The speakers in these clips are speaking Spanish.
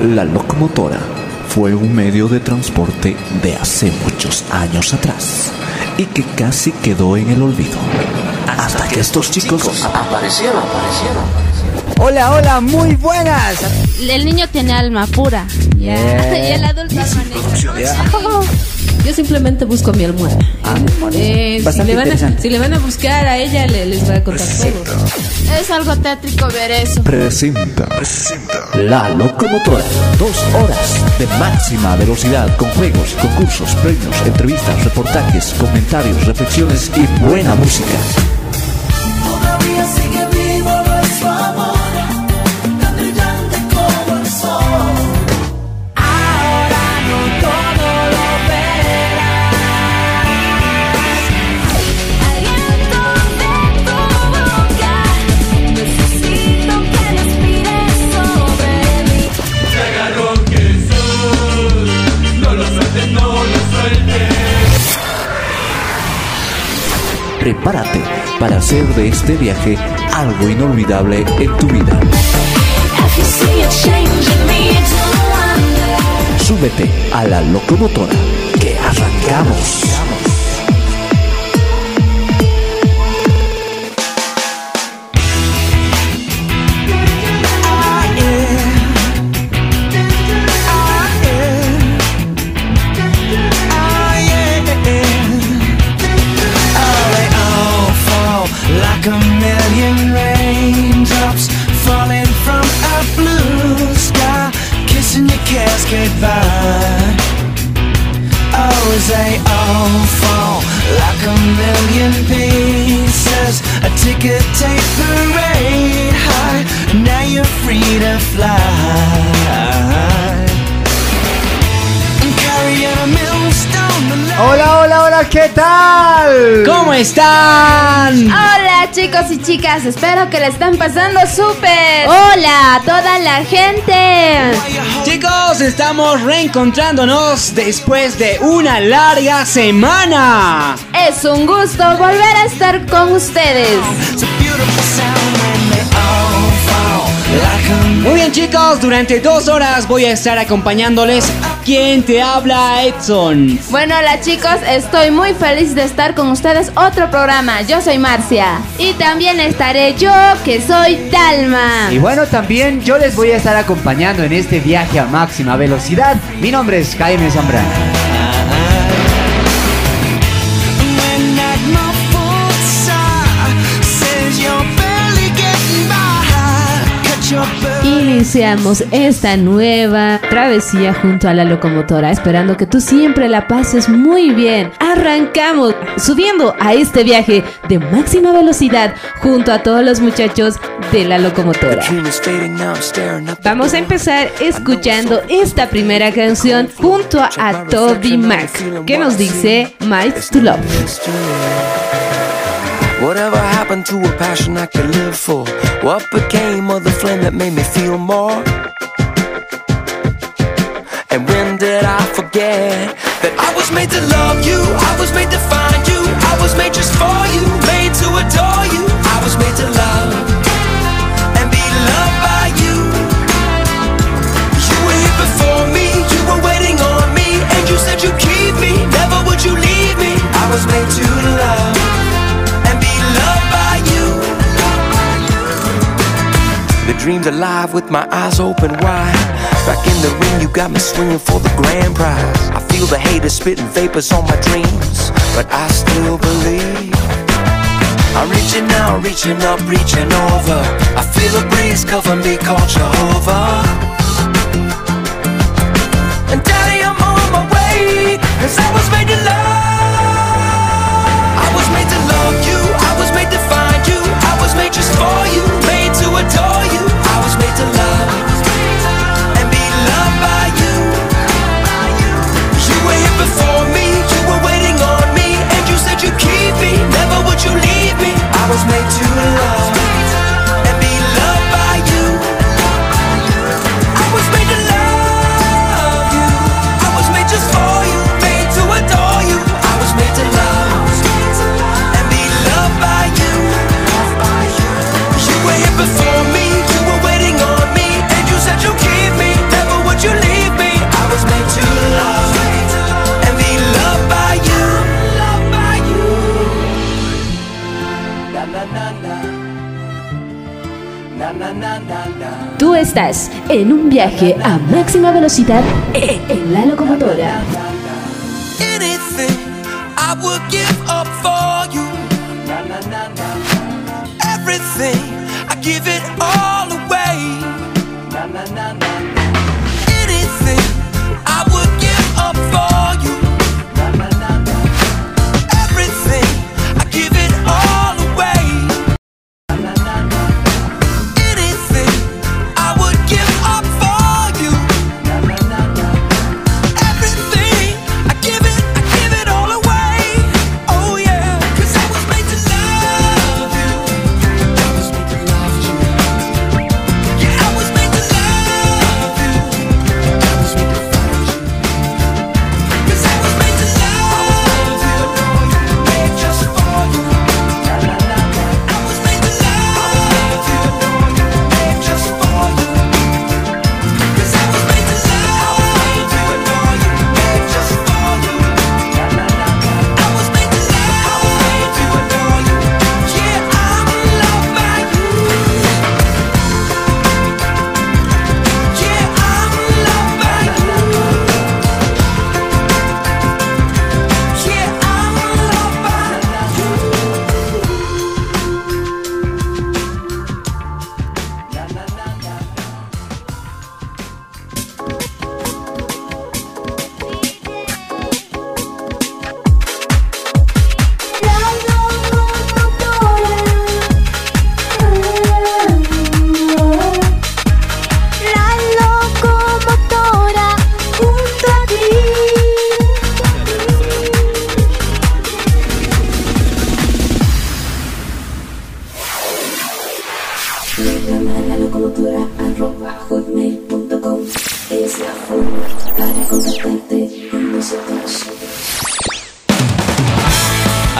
La locomotora fue un medio de transporte de hace muchos años atrás y que casi quedó en el olvido. Hasta que estos chicos aparecieron, aparecieron. Hola, hola, muy buenas. El niño tiene alma pura. Ya. Y el adulto alma Yo simplemente busco mi almohada. Ah, Eh, si, le van a, si le van a buscar a ella, le- les voy a contar todo. Es algo tétrico ver eso. Presenta La Locomotora. Dos horas de máxima velocidad con juegos, concursos, premios, entrevistas, reportajes, comentarios, reflexiones y buena música. Prepárate para hacer de este viaje algo inolvidable en tu vida. Súbete a la locomotora que arrancamos. ¿Cómo están? Hola chicos y chicas, espero que le están pasando súper. Hola a toda la gente. Chicos, estamos reencontrándonos después de una larga semana. Es un gusto volver a estar con ustedes. Muy bien chicos, durante dos horas voy a estar acompañándoles. ¿Quién te habla, Edson? Bueno, hola chicos, estoy muy feliz de estar con ustedes otro programa. Yo soy Marcia. Y también estaré yo, que soy Dalma. Y bueno, también yo les voy a estar acompañando en este viaje a máxima velocidad. Mi nombre es Jaime Zambrano. Iniciamos esta nueva travesía junto a la locomotora, esperando que tú siempre la pases muy bien. Arrancamos subiendo a este viaje de máxima velocidad junto a todos los muchachos de la locomotora. Vamos a empezar escuchando esta primera canción junto a Toby Mac, que nos dice Miles to Love. Happened to a passion I could live for? What became of the flame that made me feel more? And when did I forget that I was made to love you? I was made to dream's alive with my eyes open wide. Back in the ring, you got me swinging for the grand prize. I feel the haters spitting vapors on my dreams, but I still believe. I'm reaching out, reaching up, reaching over. I feel a breeze cover me, called Jehovah. And daddy, I'm on my way, cause I was made to love. I was made to love you, I was made to find you, I was made just for you, made to adore was made to love Tú estás en un viaje a máxima velocidad en la locomotora. I give it all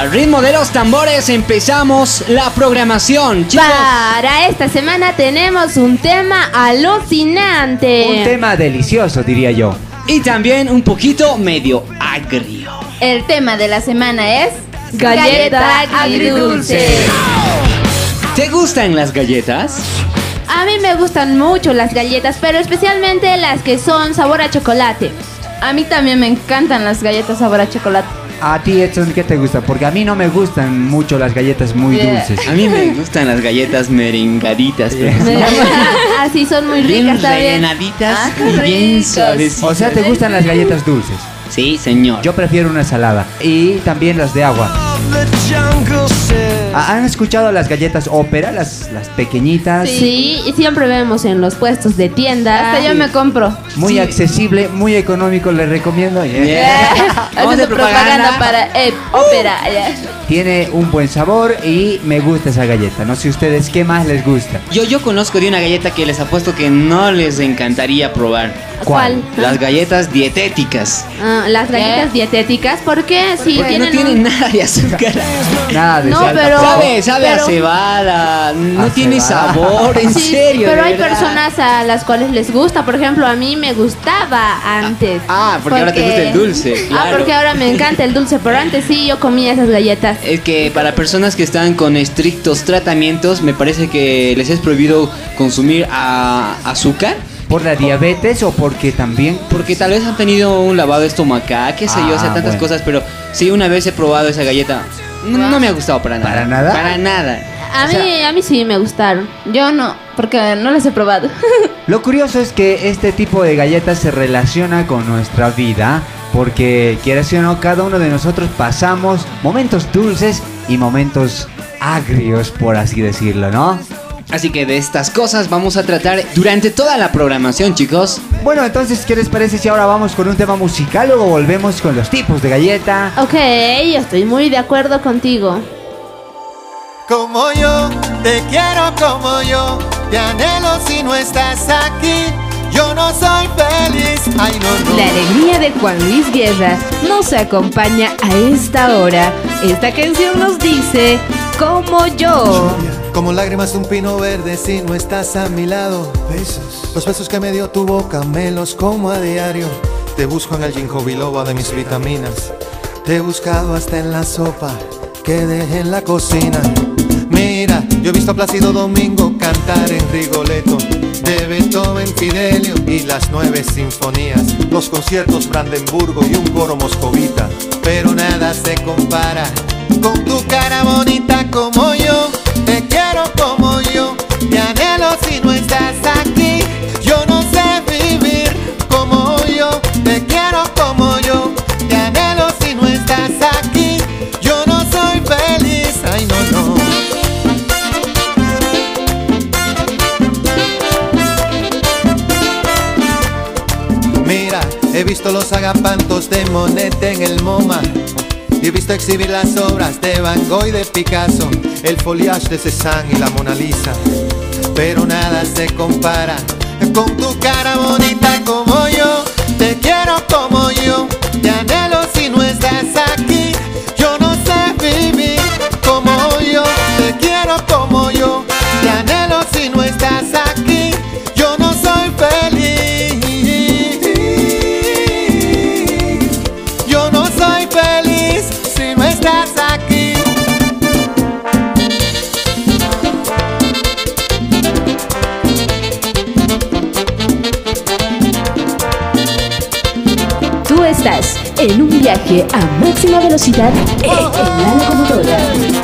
Al ritmo de los tambores empezamos la programación, chicos. Para esta semana tenemos un tema alucinante. Un tema delicioso, diría yo. Y también un poquito medio agrio. El tema de la semana es Galleta agridulce. ¿Te gustan las galletas? A mí me gustan mucho las galletas, pero especialmente las que son sabor a chocolate. A mí también me encantan las galletas sabor a chocolate. A ti, Edson, ¿qué te gusta? Porque a mí no me gustan mucho las galletas muy Yeah. dulces. A mí me gustan las galletas merengaditas, pero Así son muy bien ricas también. rellenaditas Ah, y bien suavecitas. O sea, ¿te gustan las galletas dulces? Sí, señor. Yo prefiero una salada. Y también las de agua. ¿Han escuchado las galletas ópera? Las, las pequeñitas. Sí, y siempre vemos en los puestos de tienda. Hasta yo me compro. Muy accesible, muy económico, les recomiendo. Yeah. Yeah. Vamos Haciendo de propaganda para eh, ópera. ya. Tiene un buen sabor y me gusta esa galleta. No sé ustedes qué más les gusta. Yo, yo conozco de una galleta que les apuesto que no les encantaría probar. ¿Cuál? Las galletas dietéticas. Ah, las galletas dietéticas. ¿Por qué? Si Porque tienen no tienen un- nada de azúcar. Nada de No, sal pero- tampoco. Sabe, sabe a pero- cebada. No A tiene cebada. sabor, en Sí, serio. Pero hay verdad. personas a las cuales les gusta. Por ejemplo, a mí me gustaba antes. Ah, porque ahora te gusta el dulce, Ah, porque ahora me encanta el dulce. Pero antes sí, yo comía esas galletas. Es que para personas que están con estrictos tratamientos, me parece que les es prohibido consumir a- azúcar. ¿Por la diabetes o porque también Porque tal vez han tenido un lavado estomacal, qué sé yo, o sea, Ah, tantas bueno. cosas. Pero sí, una vez he probado esa galleta. No, no me ha gustado para nada. ¿Para nada? Para nada. A mí, a mí sí me gustaron. Yo no, porque no las he probado. Lo curioso es que este tipo de galletas se relaciona con nuestra vida, porque quieras o no, cada uno de nosotros pasamos momentos dulces y momentos agrios, por así decirlo, ¿no? Así que de estas cosas vamos a tratar durante toda la programación, chicos. Bueno, entonces, ¿qué les parece si ahora vamos con un tema musical, luego volvemos con los tipos de galleta? ok, yo estoy muy de acuerdo contigo. Como yo, te quiero como yo, te anhelo si no estás aquí, yo no soy feliz, ay no, no. La alegría de Juan Luis Guerra nos acompaña a esta hora. Esta canción nos dice, como yo. Como lágrimas de un pino verde si no estás a mi lado. Besos. Los besos que me dio tu boca me los como a diario. Te busco en el ginkgo biloba de mis vitaminas. Te he buscado hasta en la sopa que dejé en la cocina. Yo he visto a Plácido Domingo cantar en Rigoletto, de Beethoven, Fidelio y las nueve sinfonías, los conciertos Brandenburgo y un coro moscovita. Pero nada se compara con tu cara bonita como yo, te quiero como yo, te anhelo si no estás aquí. Visto los agapantos de Monet en el MoMA. He visto exhibir las obras de Van Gogh y de Picasso, el foliage de Cézanne y la Mona Lisa. Pero nada se compara con tu cara bonita como yo. Te quiero como yo, a máxima velocidad en la locomotora.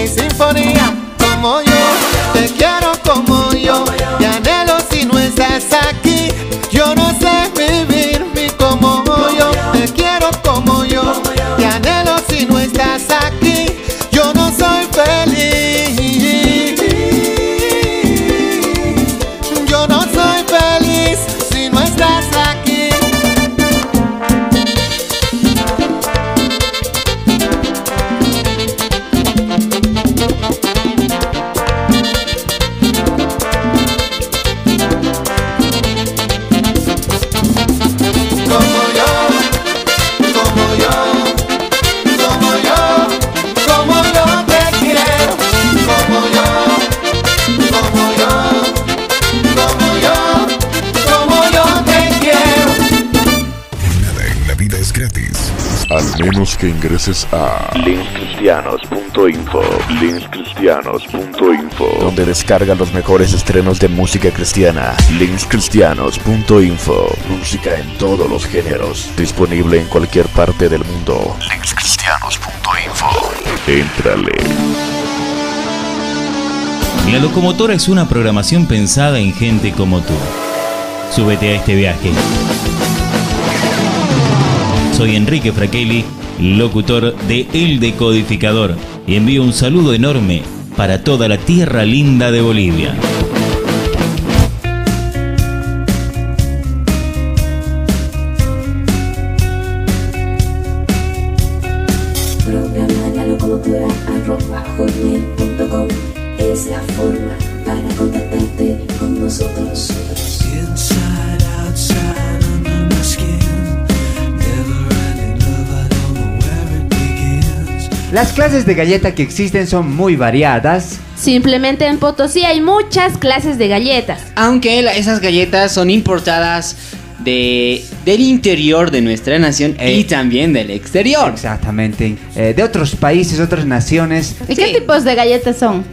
Mi sinfonía. Como yo, te quiero como que ingreses a linkscristianos.info linkscristianos.info donde descarga los mejores estrenos de música cristiana. linkscristianos.info Música en todos los géneros. Disponible en cualquier parte del mundo. linkscristianos.info Éntrale. La locomotora es una programación pensada en gente como tú. Súbete a este viaje. Soy Enrique Fraquelli, locutor de El Decodificador, y envío un saludo enorme para toda la tierra linda de Bolivia. Las clases de galleta que existen son muy variadas. Simplemente en Potosí hay muchas clases de galletas. Aunque esas galletas son importadas de, del interior de nuestra nación y Eh. también del exterior. Exactamente. Eh, de otros países, otras naciones. ¿Y qué tipos de galletas son?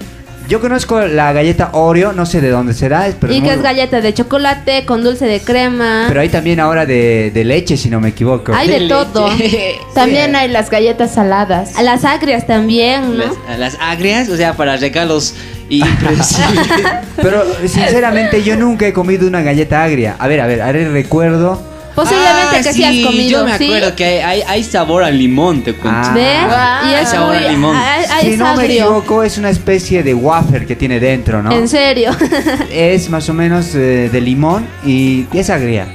Yo conozco la galleta Oreo, no sé de dónde será, pero, ¿Y qué es galleta de chocolate con dulce de crema? pero hay también ahora de, de leche, si no me equivoco. Hay de de todo. También hay las galletas saladas. A las agrias también, ¿no? Las, las agrias, o sea, para regalos impredecibles. Pero sinceramente yo nunca he comido una galleta agria. A ver, a ver, haré recuerdo. Posiblemente Ah, que sí, has comido. Yo me ¿sí? acuerdo que hay, hay, hay sabor al limón, te cuento. Ah. ¿Ves? y Hay es sabor muy. a limón. si es no me equivoco, es una especie de wafer que tiene dentro, ¿no? En serio. Es más o menos eh, de limón y es agria.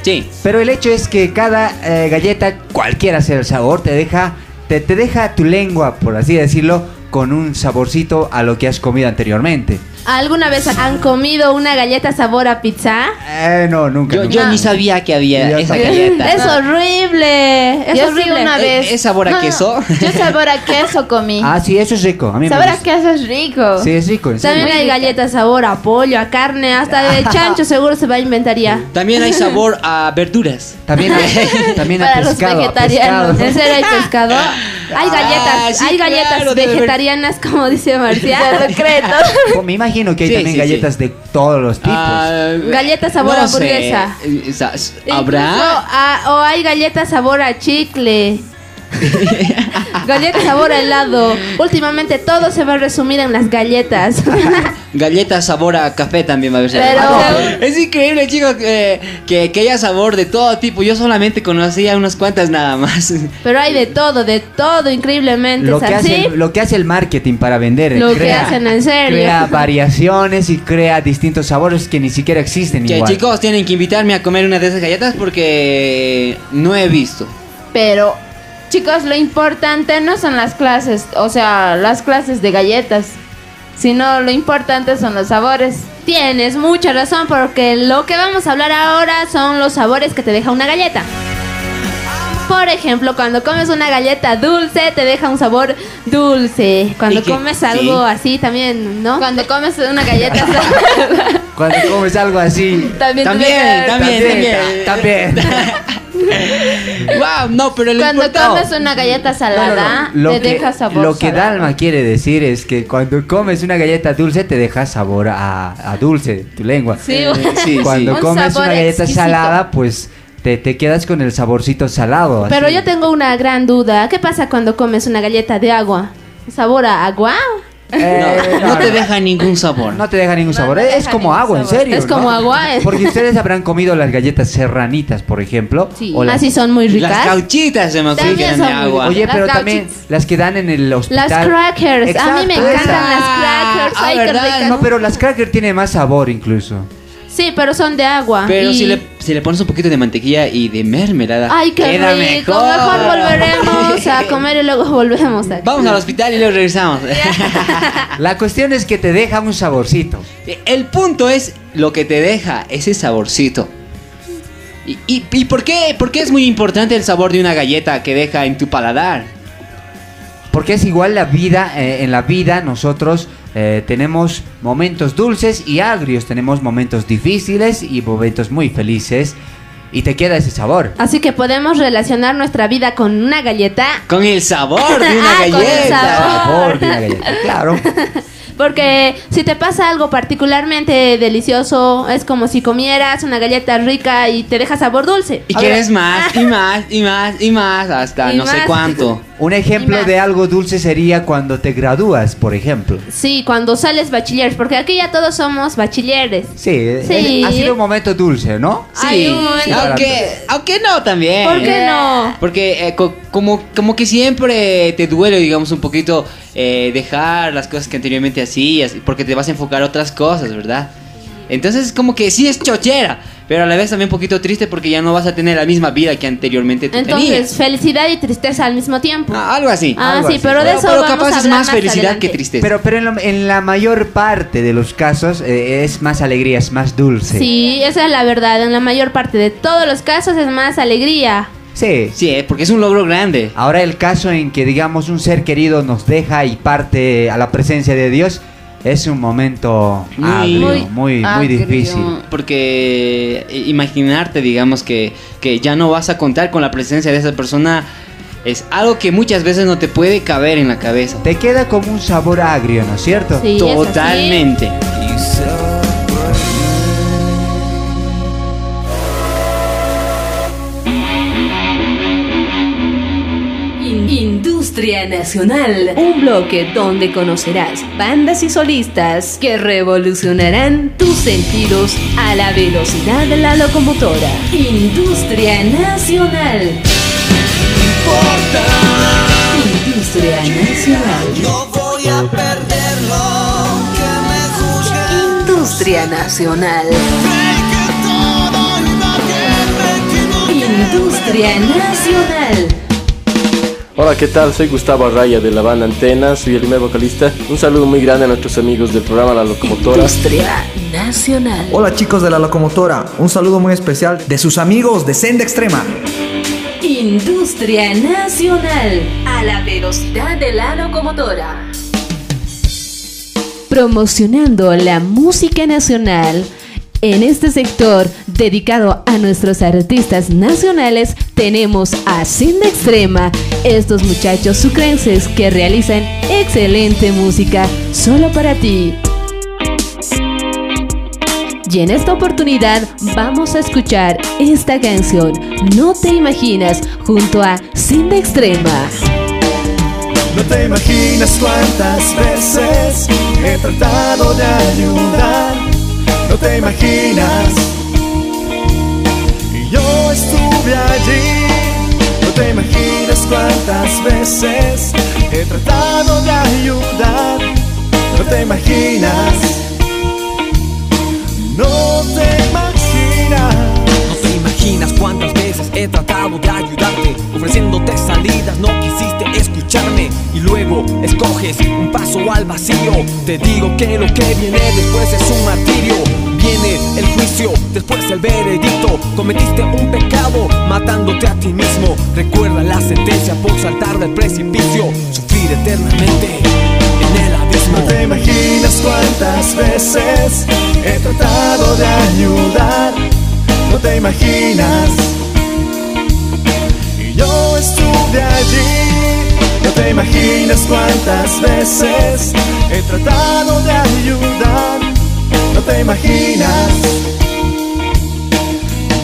Sí. Pero el hecho es que cada eh, galleta, cualquiera sea el sabor, te deja, te, te deja tu lengua, por así decirlo, con un saborcito a lo que has comido anteriormente. ¿Alguna vez han comido una galleta sabor a pizza? Eh, no, nunca. Yo, nunca. yo ni sabía que había Yo esa galleta. Es horrible. Es Yo sí horrible. una ¿Es- vez. ¿Es sabor a No, queso? Yo sabor a queso comí. Ah, sí, eso es rico. A mí me sabor a gusta. queso es rico. Sí, es rico. También hay galletas sabor a pollo, a carne, hasta de chancho seguro se va a inventar ya. También hay sabor a verduras. También hay, también hay Para los pescado. a vegetarianos. pescado. ¿En serio hay pescado? Hay galletas, Ah, sí, hay galletas claro, vegetarianas, como dice Marcia. Oh, me imagino que hay Sí, también sí, galletas de todos los tipos. Ah, Galletas sabor no a hamburguesa. sé. Eh, Incluso, ¿Habrá? ah, o hay galletas sabor a chicle. galletas sabor a helado. Últimamente todo se va a resumir en las galletas. Galletas sabor a café también va a haber. Pero- Ah, Es increíble, chicos, que, que, que haya sabor de todo tipo. Yo solamente conocía unas cuantas nada más. Pero hay de todo, de todo, increíblemente. Lo ¿es que, hace, el- lo que hace el marketing para vender. Lo que hacen en serio. Crea variaciones y crea distintos sabores que ni siquiera existen Que igual. chicos tienen que invitarme a comer una de esas galletas porque no he visto. Pero, chicos, lo importante no son las clases, o sea, las clases de galletas, sino lo importante son los sabores. Tienes mucha razón porque lo que vamos a hablar ahora son los sabores que te deja una galleta. Por ejemplo, cuando comes una galleta dulce, te deja un sabor dulce. Cuando comes algo Sí. así también, ¿no? Cuando comes una galleta, Cuando comes algo así. también, te También, deja- también, También. también. wow, no, pero lo Cuando comes una galleta No, no, salada, no. Lo te que, deja sabor lo que. Dalma quiere decir es que cuando comes una galleta dulce te deja sabor a, a dulce tu lengua. Sí, Eh, sí, Cuando comes una galleta exquisito. salada, pues te, te quedas con el saborcito salado. Pero así. yo tengo una gran duda. ¿Qué pasa cuando comes una galleta de agua? ¿Sabor a agua? Eh, no, no te deja ningún sabor. No te deja ningún sabor. es como agua, en serio. Es como ¿no? agua, eh. Porque ustedes habrán comido las galletas serranitas, por ejemplo. Sí. O las- Así son muy Las ricas. cauchitas se me eran de agua. Oye, Las pero también las que dan en el hospital. Las crackers. a mí me encantan las crackers. Ah, Ay, ¿verdad? No, pero las crackers tienen más sabor incluso. Sí, pero son de agua. Pero y- si, le, si le pones un poquito de mantequilla y de mermelada, Ay, qué queda rico. mejor. Mejor volveremos a comer y luego volvemos a Vamos al hospital y luego regresamos. La cuestión es que te deja un saborcito. El punto es lo que te deja ese saborcito. ¿Y, y, y por, qué, por qué es muy importante el sabor de una galleta que deja en tu paladar? Porque es igual la vida, eh, en la vida nosotros eh, tenemos momentos dulces y agrios, tenemos momentos difíciles y momentos muy felices y te queda ese sabor. Así que podemos relacionar nuestra vida con una galleta. Con el sabor de una Ah, con el galleta. sabor. Sabor de una galleta, claro. Porque si te pasa algo particularmente delicioso, es como si comieras una galleta rica y te deja sabor dulce. Y quieres más, y más, y más, y más, hasta Y no sé más. cuánto. Un ejemplo de algo dulce sería cuando te gradúas, por ejemplo. Sí, cuando sales bachiller, porque aquí ya todos somos bachilleres. Sí, Sí. es- ha sido un momento dulce, ¿no? Ay, un momento. Aunque, aunque no también. ¿Por qué no? Porque eh, co- como, como que siempre te duele, digamos, un poquito eh, dejar las cosas que anteriormente hacías, porque te vas a enfocar a otras cosas, ¿verdad? Entonces como que sí es chochera, pero a la vez también un poquito triste porque ya no vas a tener la misma vida que anteriormente tú Entonces, tenías. felicidad y tristeza al mismo tiempo. Ah, algo así. Ah, algo sí, así. pero de Pero- eso pero vamos capaz a es hablar más felicidad adelante. que tristeza. Pero, pero en, lo- en la mayor parte de los casos eh, es más alegría, es más dulce. Sí, esa es la verdad. En la mayor parte de todos los casos es más alegría. Sí. Sí, eh, porque es un logro grande. Ahora el caso en que digamos un ser querido nos deja y parte a la presencia de Dios es un momento Muy- agrio, muy, muy, agrio. difícil. Porque eh, imaginarte, digamos, que, que ya no vas a contar con la presencia de esa persona es algo que muchas veces no te puede caber en la cabeza. Te queda como un sabor agrio, ¿no es cierto? Sí, es así. Totalmente. Industria Nacional, un bloque donde conocerás bandas y solistas que revolucionarán tus sentidos a la velocidad de la locomotora. Industria Nacional. Industria Nacional. No voy a perderlo, que me. Industria Nacional. Industria Nacional. Hola, ¿qué tal? Soy Gustavo Arraya de la banda Antena, soy el primer vocalista. Un saludo muy grande a nuestros amigos del programa La Locomotora. Industria Nacional. Hola chicos de la locomotora, un saludo muy especial de sus amigos de Senda Extrema. Industria Nacional. A la velocidad de la locomotora. promocionando la música nacional. En este sector dedicado a nuestros artistas nacionales tenemos a Senda Extrema, estos muchachos sucrenses que realizan excelente música solo para ti. Y en esta oportunidad vamos a escuchar esta canción, No te imaginas, junto a Senda Extrema. No te imaginas cuántas veces he tratado de ayudar. No te imaginas. Yo estuve allí. No te imaginas cuántas veces he tratado de ayudar. No te imaginas. No te imaginas. No te imaginas cuántas veces he tratado de ayudarte, ofreciéndote salidas, no quisiste escucharme y luego escoges un paso al vacío. Te digo que lo que viene después es un martirio. Viene el juicio, después el veredicto. Cometiste un pecado matándote a ti mismo. Recuerda la sentencia por saltar del precipicio, sufrir eternamente en el abismo. No te imaginas cuántas veces he tratado de ayudar. No te imaginas. Estuve allí. No te imaginas cuántas veces he tratado de ayudar. No te imaginas.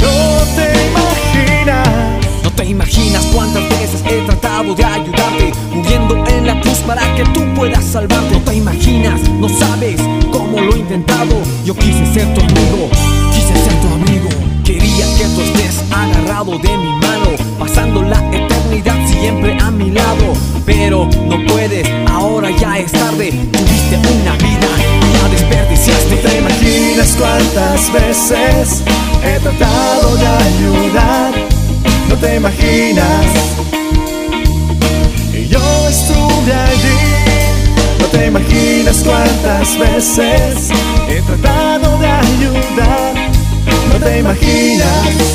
No te imaginas. No te imaginas cuántas veces he tratado de ayudarte, muriendo en la cruz para que tú puedas salvarte. No te imaginas, no sabes cómo lo he intentado. Yo quise ser tu amigo, quise ser tu amigo. Quería que tú estés agarrado de mi mano, pasando No puedes, ahora ya es tarde. Tuviste una vida y la desperdiciaste. No te imaginas cuántas veces he tratado de ayudar. No te imaginas. Y yo estuve allí. No te imaginas cuántas veces he tratado de ayudar. No te imaginas.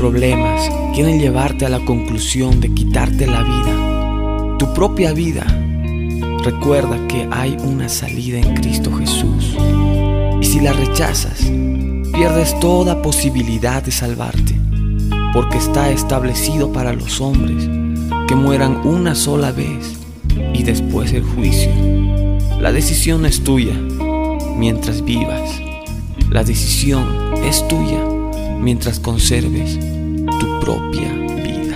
Problemas quieren llevarte a la conclusión de quitarte la vida, tu propia vida, recuerda que hay una salida en Cristo Jesús. Y si la rechazas, pierdes toda posibilidad de salvarte, porque está establecido para los hombres que mueran una sola vez y después el juicio. La decisión es tuya mientras vivas. La decisión es tuya mientras conserves tu propia vida.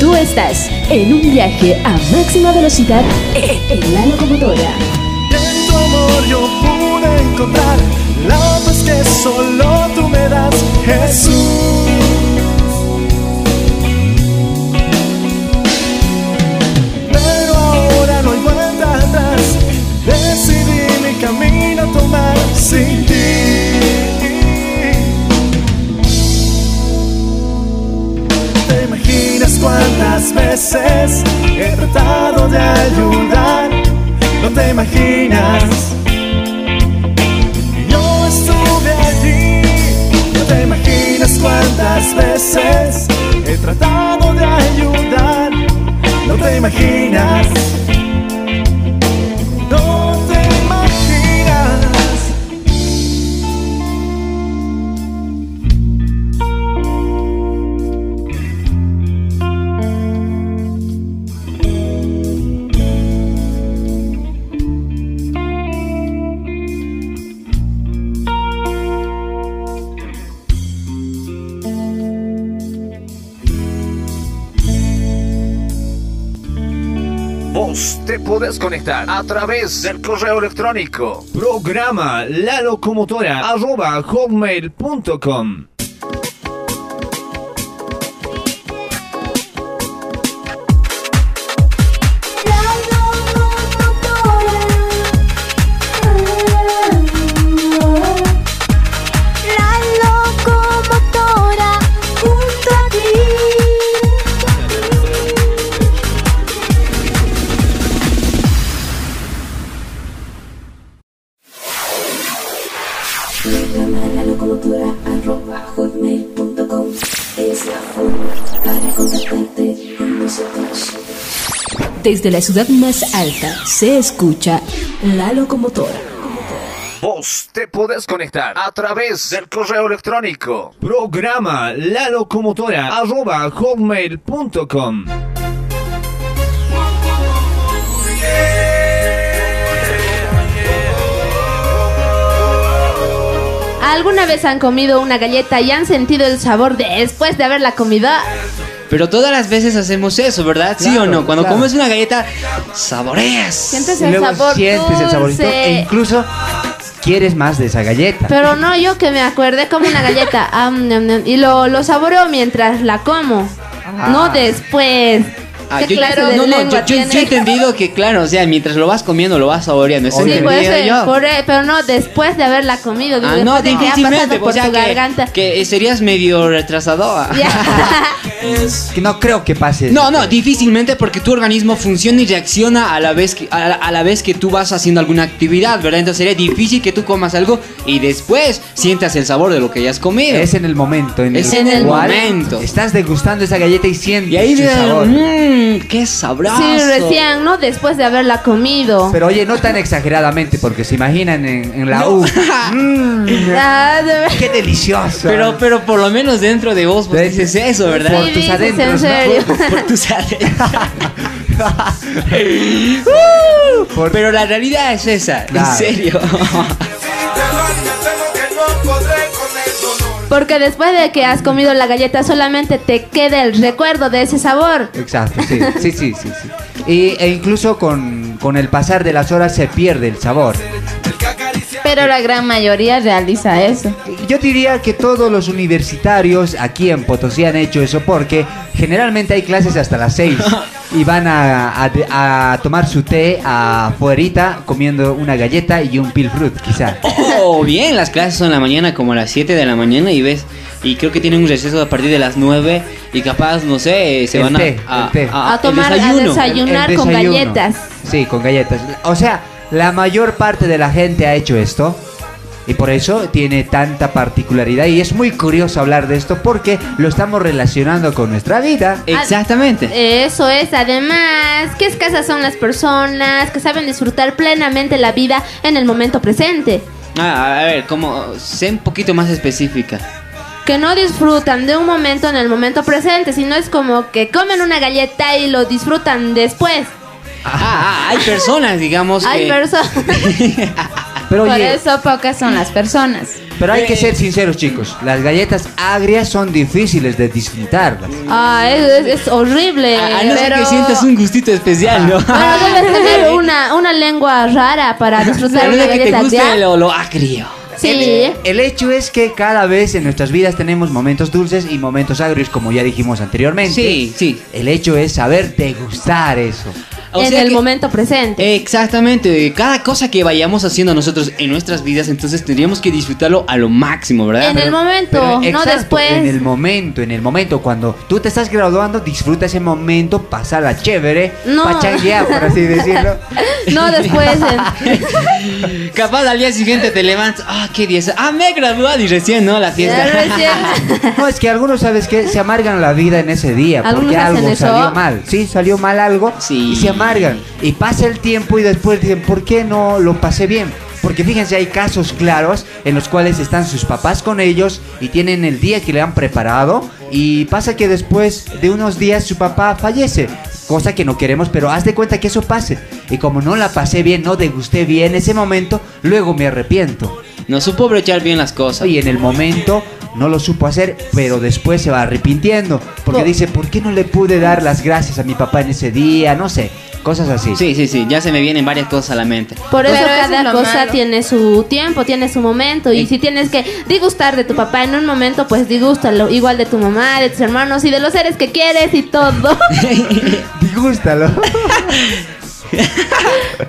Tú estás en un viaje a máxima velocidad en la locomotora. Solo tú me das, Jesús. Pero ahora no hay vuelta atrás. Decidí mi camino tomar sin ti. ¿Te imaginas cuántas veces he tratado de ayudar? No te imaginas. Cuántas veces he tratado de ayudar. No te imaginas. Conectar a través del correo electrónico. Programa la locomotora arroba hotmail.com. Desde la ciudad más alta se escucha la locomotora. Vos te podés conectar a través del correo electrónico. Programa la locomotora arroba hotmail.com. ¿Alguna vez han comido una galleta y han sentido el sabor después de haberla comido? Pero todas las veces hacemos eso, ¿verdad? ¿Sí o no? Cuando claro. comes una galleta, saboreas. Sientes Y el luego sabor sientes el saborito e incluso quieres más de esa galleta. Pero no, yo que me acuerde como una galleta nam, y lo, lo saboreo mientras la como, no después. Ah, ¿Qué yo, no, no, yo, yo- yo he entendido que, claro, o sea, mientras lo vas comiendo, lo vas saboreando. Eso Sí, he entendido yo. por- eh, pero no después de haberla comido, digo, Ah, después no, de que ha difícilmente, o por sea tu que, garganta. que serías medio retrasado. ah. Que no creo que pase. No, no, difícilmente porque tu organismo funciona y reacciona a la vez que a, la- a la vez que tú vas haciendo alguna actividad, ¿verdad? Entonces sería difícil que tú comas algo y después sientas el sabor de lo que ya has comido. Es en el momento. En Es el, en el cual momento. Estás degustando esa galleta y sientes Y ahí su sabor. mmm, qué sabroso. Sí, recién, no después de haberla comido. Pero oye, no tan exageradamente, porque se imaginan en, en la U. Mm, Ah, ¡Qué delicioso! Pero, pero por lo menos dentro de vos, vos dices eso, ¿verdad? Por tus en adentros, ¿no? serio. Por, por tus adentros. Pero la realidad es esa, Claro. en serio. Porque después de que has comido la galleta solamente te queda el recuerdo de ese sabor. Exacto, sí, sí, sí, sí. sí. Y, e incluso con, con el pasar de las horas se pierde el sabor. Pero la gran mayoría realiza eso. Yo diría que todos los universitarios aquí en Potosí han hecho eso porque generalmente hay clases hasta las 6 y van a, a- a tomar su té afuerita comiendo una galleta y un pilfrut quizá. Oh, bien, las clases son en la mañana como a las 7 de la mañana y ves, y creo que tienen un receso a partir de las 9 y capaz, no sé, se El van a- té, a, el a- A tomar, el a desayuno. desayunar El con desayuno. galletas. Sí, con galletas. O sea, la mayor parte de la gente ha hecho esto. Y por eso tiene tanta particularidad. Y es muy curioso hablar de esto porque lo estamos relacionando con nuestra vida. Exactamente. Eso es, además, qué escasas son las personas que saben disfrutar plenamente la vida en el momento presente. Ah, a ver, como, sé un poquito más específica. Que no disfrutan de un momento en el momento presente, sino es como que comen una galleta y lo disfrutan después. Ah, ah, hay personas, digamos, Hay que... personas. Pero Por oye, eso pocas son las personas. pero hay que ser sinceros, chicos. Las galletas agrias son difíciles de disfrutarlas. Ah, es, es- es horrible. A, a no ser pero... que sientas un gustito especial, ¿no? Pero debes tener una, una lengua rara para disfrutar A no una ser que te galleta guste agria. lo, lo agrio. Sí. El hecho es que cada vez en nuestras vidas tenemos momentos dulces y momentos agrios, como ya dijimos anteriormente. Sí, sí. El hecho es saber degustar eso. O en sea el que- momento presente. Exactamente, cada cosa que vayamos haciendo nosotros en nuestras vidas, entonces tendríamos que disfrutarlo a lo máximo, ¿verdad? En el momento, Pero no exacto, después. En el momento, en el momento, cuando tú te estás graduando, disfruta ese momento, pasarla chévere, No. pachanguear, por así decirlo. No después. en- Capaz al día siguiente te levantas, ah, qué día es? Ah, me he graduado y recién, ¿no? La fiesta. Recién. No, es que algunos, ¿sabes qué? Se amargan la vida en ese día ¿Algunos porque algo eso? salió mal. Sí, salió mal algo y se amargan. Y pasa el tiempo y después dicen, ¿por qué no lo pasé bien? Porque fíjense, hay casos claros en los cuales están sus papás con ellos y tienen el día que le han preparado y pasa que después de unos días su papá fallece. Cosa que no queremos, pero haz de cuenta que eso pase. Y como no la pasé bien, no degusté bien ese momento, luego me arrepiento. No supo brechar bien las cosas. Y en el momento no lo supo hacer, pero después se va arrepintiendo. Porque Po- dice, ¿por qué no le pude dar las gracias a mi papá en ese día? No sé. Cosas así. Sí, sí, sí, ya se me vienen varias cosas a la mente. Por eso Pero eso es cada cosa malo. tiene su tiempo, tiene su momento. Y si tienes que disgustar de tu papá en un momento, pues disgústalo. Igual de tu mamá, de tus hermanos y de los seres que quieres y todo. Disgústalo.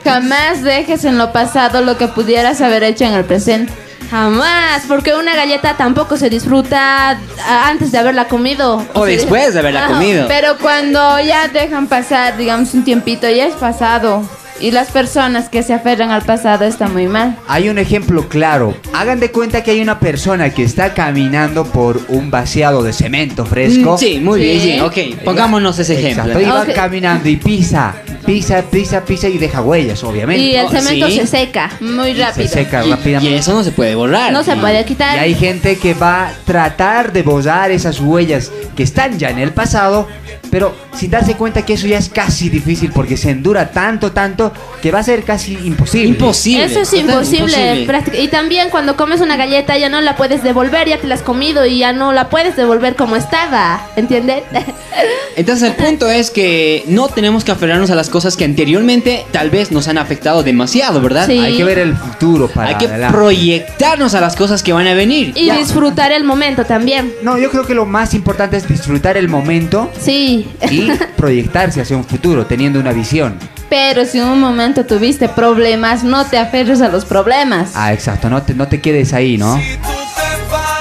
Jamás dejes en lo pasado lo que pudieras haber hecho en el presente. Jamás, porque una galleta tampoco se disfruta ah, antes de haberla comido. O después de haberla comido. Pero cuando ya dejan pasar, digamos, un tiempito, ya es pasado. Y las personas que se aferran al pasado está muy mal. Hay un ejemplo claro. Hagan de cuenta que hay una persona que está caminando por un vaciado de cemento fresco. Mm, Sí, muy bien, sí, ok. Pongámonos ese ejemplo. Exacto, y va caminando y pisa, pisa, pisa, pisa y deja huellas, obviamente. Y el Oh, cemento sí. se seca. Muy Se rápido. seca Y rápidamente. eso no se puede borrar. No se puede quitar. Y hay gente que va a tratar de borrar esas huellas que están ya en el pasado, pero sin darse cuenta que eso ya es casi difícil porque se endura tanto, tanto, que va a ser casi imposible. Imposible. Eso es imposible. Y también cuando comes una galleta ya no la puedes devolver, ya te la has comido y ya no la puedes devolver como estaba. ¿Entiendes? Entonces el punto es que no tenemos que aferrarnos a las cosas que anteriormente tal vez nos han afectado demasiado, ¿verdad? Sí. Hay que ver el futuro para Hay que adelante. proyectarnos a las cosas que van a venir. y disfrutar el momento también. No, yo creo que lo más importante es disfrutar el momento Sí. Y proyectarse hacia un futuro, teniendo una visión. Pero si en un momento tuviste problemas, no te aferres a los problemas. Ah, exacto, no te, no te quedes ahí, ¿no?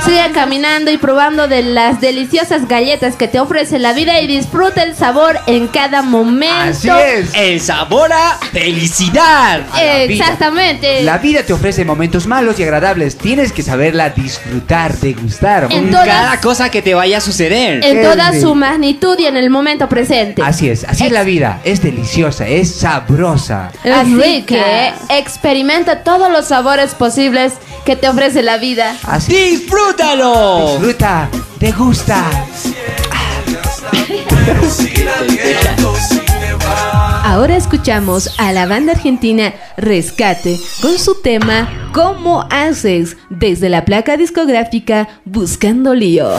Siga caminando y probando de las deliciosas galletas que te ofrece la vida y disfruta el sabor en cada momento. Así es. El sabor a felicidad. la vida. Exactamente. La vida te ofrece momentos malos y agradables. Tienes que saberla disfrutar, degustar. En todas- cada cosa que te vaya a suceder. En toda su magnitud y en el momento presente. Así es, así es la vida. Es deliciosa, es sabrosa. Es Así rica. que experimenta todos los sabores posibles que te ofrece la vida. Así ¡Disfrútalo! Disfruta, degusta. Ahora escuchamos a la banda argentina Rescate con su tema ¿Cómo haces? desde la placa discográfica Buscando Lío.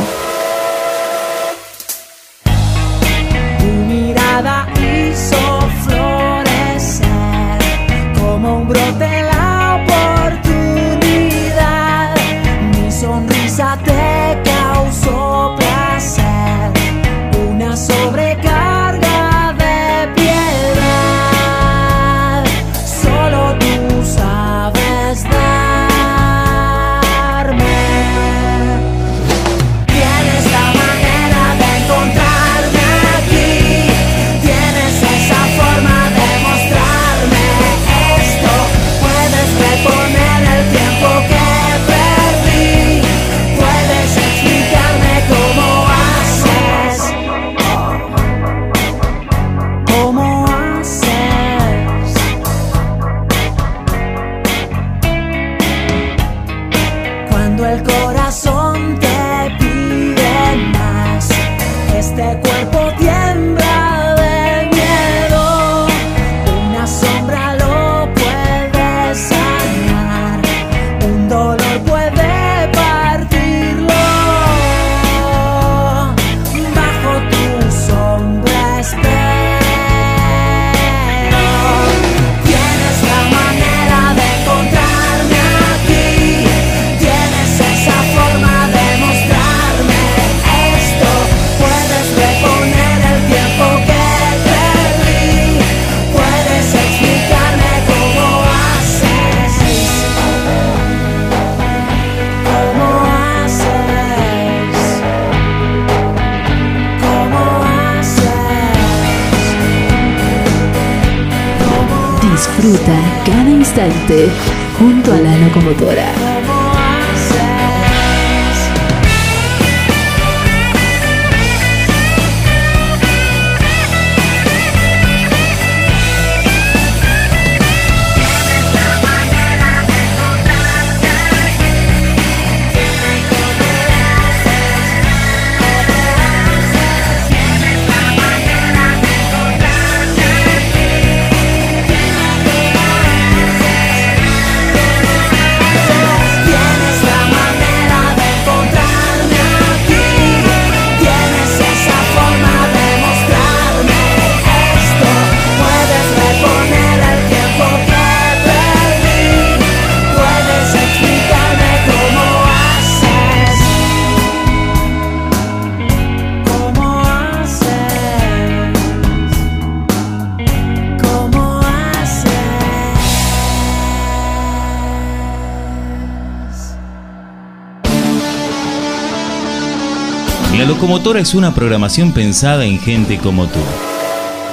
Locomotora es una programación pensada en gente como tú.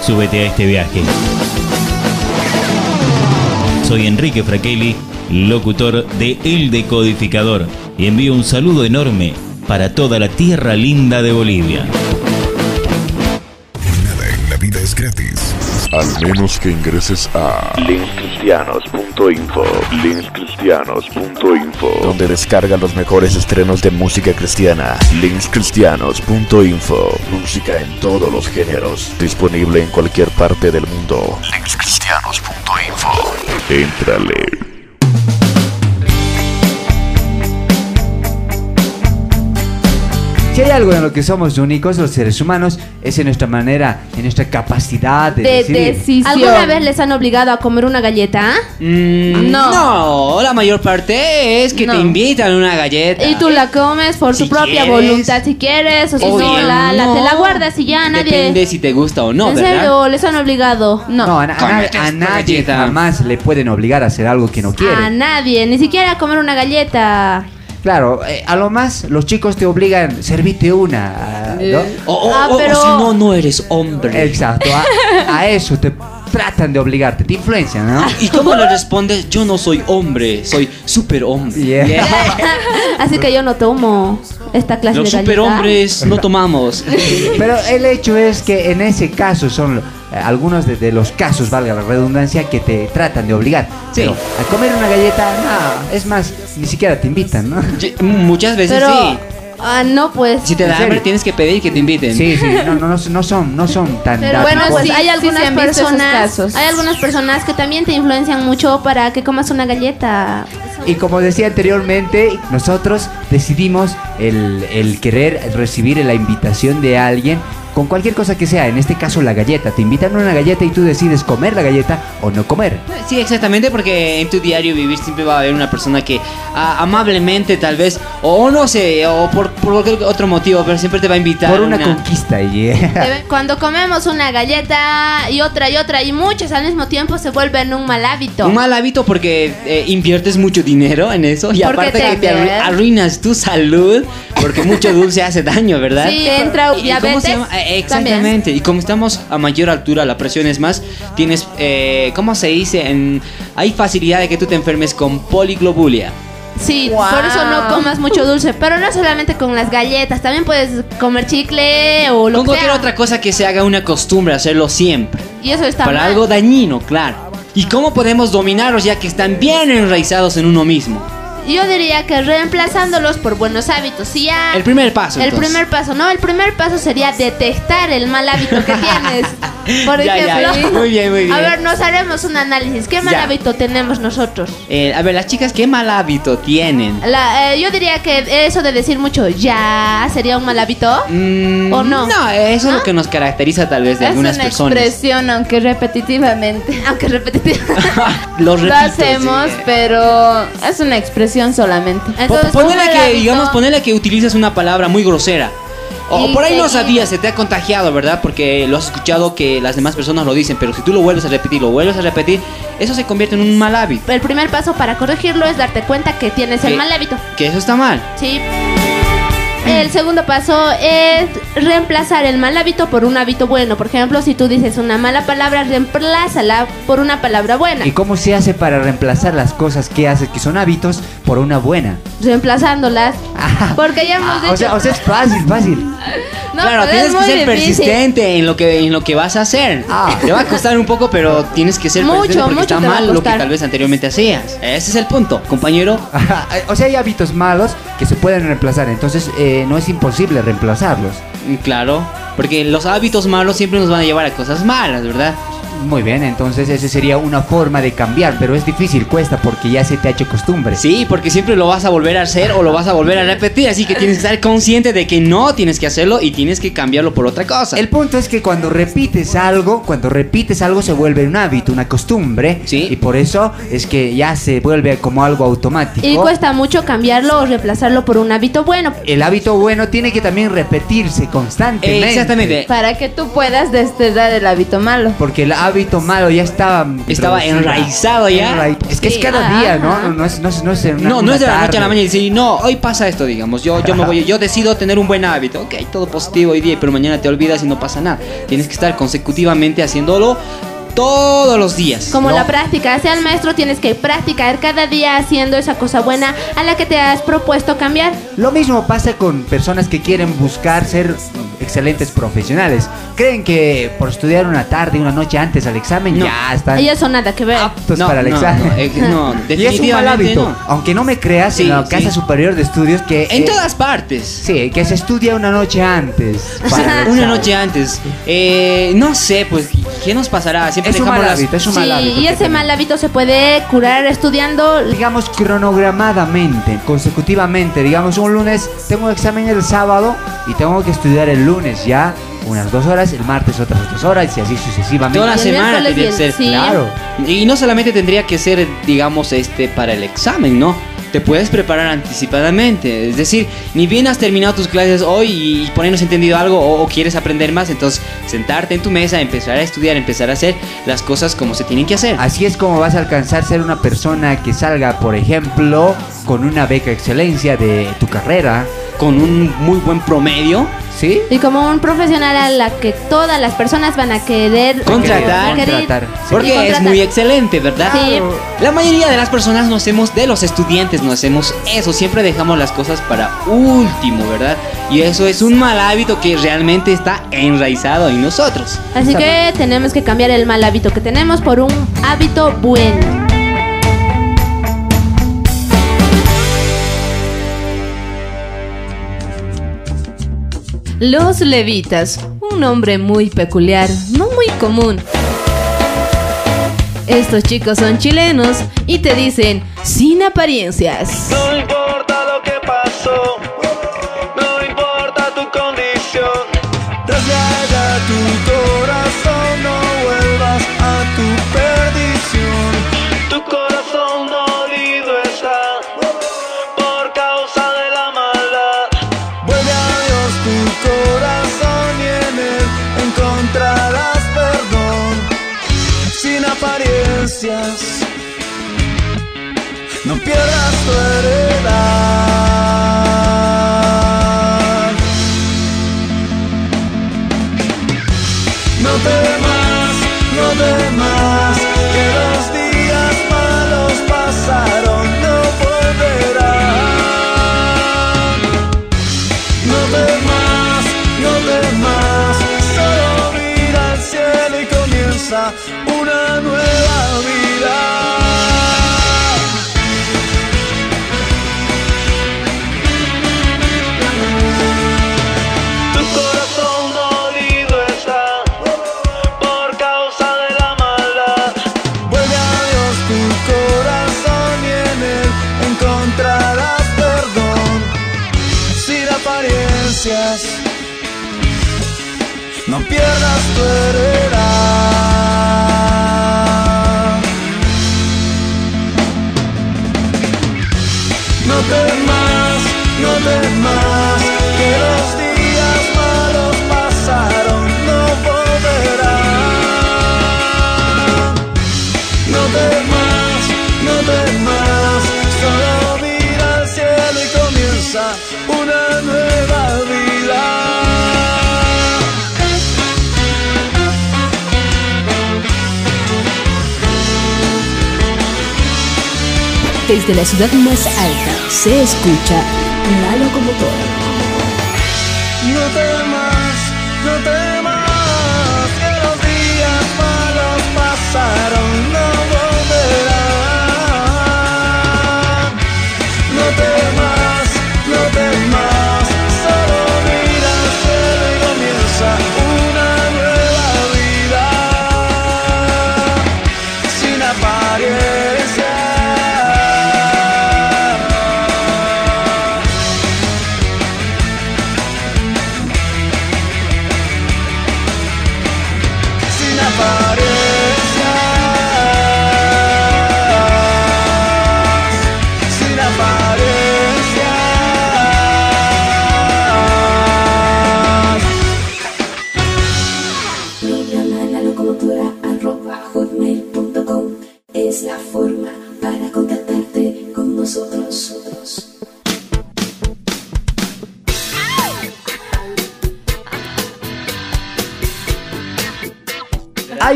Súbete a este viaje. Soy Enrique Fraquelli, locutor de El Decodificador, y envío un saludo enorme para toda la tierra linda de Bolivia. Nada en la vida es gratis. Al menos que ingreses a linkscristianos.info linkscristianos.info donde descarga los mejores estrenos de música cristiana. Linkscristianos.info música en todos los géneros. Disponible en cualquier parte del mundo. Linkscristianos.info Entrale Si hay algo en lo que somos únicos los seres humanos es en nuestra manera, en nuestra capacidad de, decidir. ¿Alguna vez les han obligado a comer una galleta? Mm, no. la mayor parte es que te invitan una galleta. Y tú la comes por tu propia quieres. voluntad si quieres o si Obvio, no, la, la- te la no. guardas y ya nadie... Depende si te gusta o no, ¿En ¿verdad? serio? ¿Les han obligado? No. No, a, na- a nadie- a nadie jamás le pueden obligar a hacer algo que no quiere. A nadie, ni siquiera a comer una galleta. Claro, eh, a lo más los chicos te obligan, servite una, ¿no? O, o- Ah, o- o pero- si no, no eres hombre. Exacto, a, a eso te tratan de obligarte, te influencian, ¿no? ¿Y cómo le respondes? Yo no soy hombre, soy super hombre. Yeah. Así que yo no tomo esta clase Los de galleta. superhombres no tomamos. Pero el hecho es que en ese caso son eh, algunos de, de los casos, valga la redundancia, que te tratan de obligar. Pero a comer una galleta, no, es más, ni siquiera te invitan, ¿no? Muchas veces Pero, sí. ah, no, pues. Si te ¿En da hambre tienes que pedir que te inviten. Sí, sí, no, no, no, no son, no son tan Pero bueno, pues sí, hay algunas personas, hay algunas personas que también te influencian mucho para que comas una galleta. Y como decía anteriormente, nosotros decidimos el, el querer recibir la invitación de alguien con cualquier cosa que sea, en este caso la galleta. Te invitan a una galleta y tú decides comer la galleta o no comer. Sí, exactamente, porque en tu diario vivir siempre va a haber una persona que ah, amablemente tal vez, o no sé, o por, por cualquier otro motivo, pero siempre te va a invitar. Por una conquista, yeah. Cuando comemos una galleta y otra y otra y muchas al mismo tiempo se vuelven un mal hábito. Un mal hábito porque eh, inviertes mucho dinero en eso y Porque aparte que te también. arru- arruinas tu salud porque mucho dulce hace daño, ¿verdad? Sí, entra ¿Y- cómo diabetes. se llama? Eh, Exactamente. Y como estamos a mayor altura, la presión es más, tienes, eh, ¿cómo se dice? En, hay facilidad de que tú te enfermes con poliglobulia. Sí, Wow. por eso no comas mucho dulce, pero no solamente con las galletas, también puedes comer chicle o lo Con que cualquier sea. otra cosa que se haga una costumbre, hacerlo siempre. Y eso está para mal. algo dañino, claro. ¿Y cómo podemos dominarlos ya que están bien enraizados en uno mismo? Yo diría que reemplazándolos por buenos hábitos. Si ya El primer paso. El entonces. primer paso, no, el primer paso sería detectar el mal hábito que tienes. Por Ya, ya, ejemplo, muy bien, muy bien. a ver, nos haremos un análisis. ¿Qué mal Ya. hábito tenemos nosotros? Eh, a ver, las chicas, ¿qué mal hábito tienen? La- eh, yo diría que eso de decir mucho ya sería un mal hábito. ¿O no? Mm, No, eso es lo que nos caracteriza tal vez de Es algunas una personas. expresión, aunque repetitivamente. Aunque repetitivamente. Lo Lo repito, hacemos, sí. pero es una expresión solamente. Entonces, Po- ponele que, digamos, ponele que utilizas una palabra muy grosera. O por ahí no sabías, se te ha contagiado, ¿verdad? Porque lo has escuchado que las demás personas lo dicen, pero si tú lo vuelves a repetir, lo vuelves a repetir, eso se convierte en un mal hábito. El primer paso para corregirlo es darte cuenta que tienes el mal hábito. Que eso está mal. Sí. El segundo paso es reemplazar el mal hábito por un hábito bueno. Por ejemplo, si tú dices una mala palabra, reemplázala por una palabra buena. ¿Y cómo se hace para reemplazar las cosas que haces que son hábitos por una buena? Reemplazándolas. Porque ya hemos dicho. O sea, o sea, es fácil, fácil. No, claro, pero tienes es que muy ser difícil. persistente en lo que en lo que vas a hacer. Te va a costar un poco, pero tienes que ser Mucho, persistente porque mucho está mal lo que tal vez anteriormente hacías. Ese es el punto, compañero. o sea, hay hábitos malos que se pueden reemplazar, entonces eh, no es imposible reemplazarlos. Mm, Claro, porque los hábitos malos siempre nos van a llevar a cosas malas, ¿verdad? Muy bien, entonces esa sería una forma de cambiar, pero es difícil, cuesta porque ya se te ha hecho costumbre. Sí, porque siempre lo vas a volver a hacer o lo vas a volver a repetir, así que tienes que estar consciente de que no tienes que hacerlo y tienes que cambiarlo por otra cosa. El punto es que cuando repites algo, cuando repites algo se vuelve un hábito, una costumbre, y por eso es que ya se vuelve como algo automático. Y cuesta mucho cambiarlo o reemplazarlo por un hábito bueno. El hábito bueno tiene que también repetirse constantemente. Exactamente. Para que tú puedas desterrar el hábito malo. Porque el hábito hábito malo ya estaba Estaba enraizado ya. Es que Sí, es cada día, ¿no? No, no es, no es, no es una- No, no es de la noche a la tarde. mañana y decir, no, hoy pasa esto, digamos. Yo, yo me voy, yo decido tener un buen hábito. Ok, todo positivo hoy día, pero mañana te olvidas y no pasa nada. Tienes que estar consecutivamente haciéndolo todos los días. Como ¿no? la práctica, sea el maestro, tienes que practicar cada día haciendo esa cosa buena a la que te has propuesto cambiar. Lo mismo pasa con personas que quieren buscar ser excelentes profesionales. Creen que por estudiar una tarde, una noche antes al examen, No. ya están Ellas son nada que ver. aptos No, para el no, examen. no, eh, no, y es un mal definitivamente hábito. no. Aunque no me creas, Sí, en la Casa sí. Superior de Estudios que... En eh, todas partes. Sí, que se estudia una noche antes. para el Una noche antes. Eh, no sé, pues, ¿qué nos pasará? Siempre Es un mal las- hábito, es un mal Sí, hábito. y ese mal hábito se puede curar estudiando. digamos cronogramadamente, consecutivamente, digamos un lunes tengo un examen el sábado y tengo que estudiar el lunes ya unas dos horas, el martes otras dos horas y así sucesivamente. Toda la semana tendría que ser. sí. Claro. Y no solamente tendría que ser, digamos, este para el examen, ¿no? Te puedes preparar anticipadamente. Es decir, ni bien has terminado tus clases hoy y ponernos entendido algo o, o quieres aprender más, entonces sentarte en tu mesa, empezar a estudiar, empezar a hacer las cosas como se tienen que hacer. Así es como vas a alcanzar ser una persona que salga, por ejemplo, con una beca excelencia de tu carrera. Con un muy buen promedio. ¿Sí? Y como un profesional a la que todas las personas van a querer Contratar. Contratar. Sí. Porque es muy excelente, ¿verdad? Sí. La mayoría de las personas no hacemos, de los estudiantes no hacemos eso, siempre dejamos las cosas para último, ¿verdad? Y eso es un mal hábito que realmente está enraizado en nosotros. Así que tenemos que cambiar el mal hábito que tenemos por un hábito bueno. Los levitas, un nombre muy peculiar, no muy común. Estos chicos son chilenos y te dicen sin apariencias. No importa lo que pasó, No temas, no temas, que los días malos pasaron, no volverán. No temas, no temas, solo mira al cielo y comienza una nueva vida. No temas, no temas, Desde la ciudad más alta se escucha la locomotora.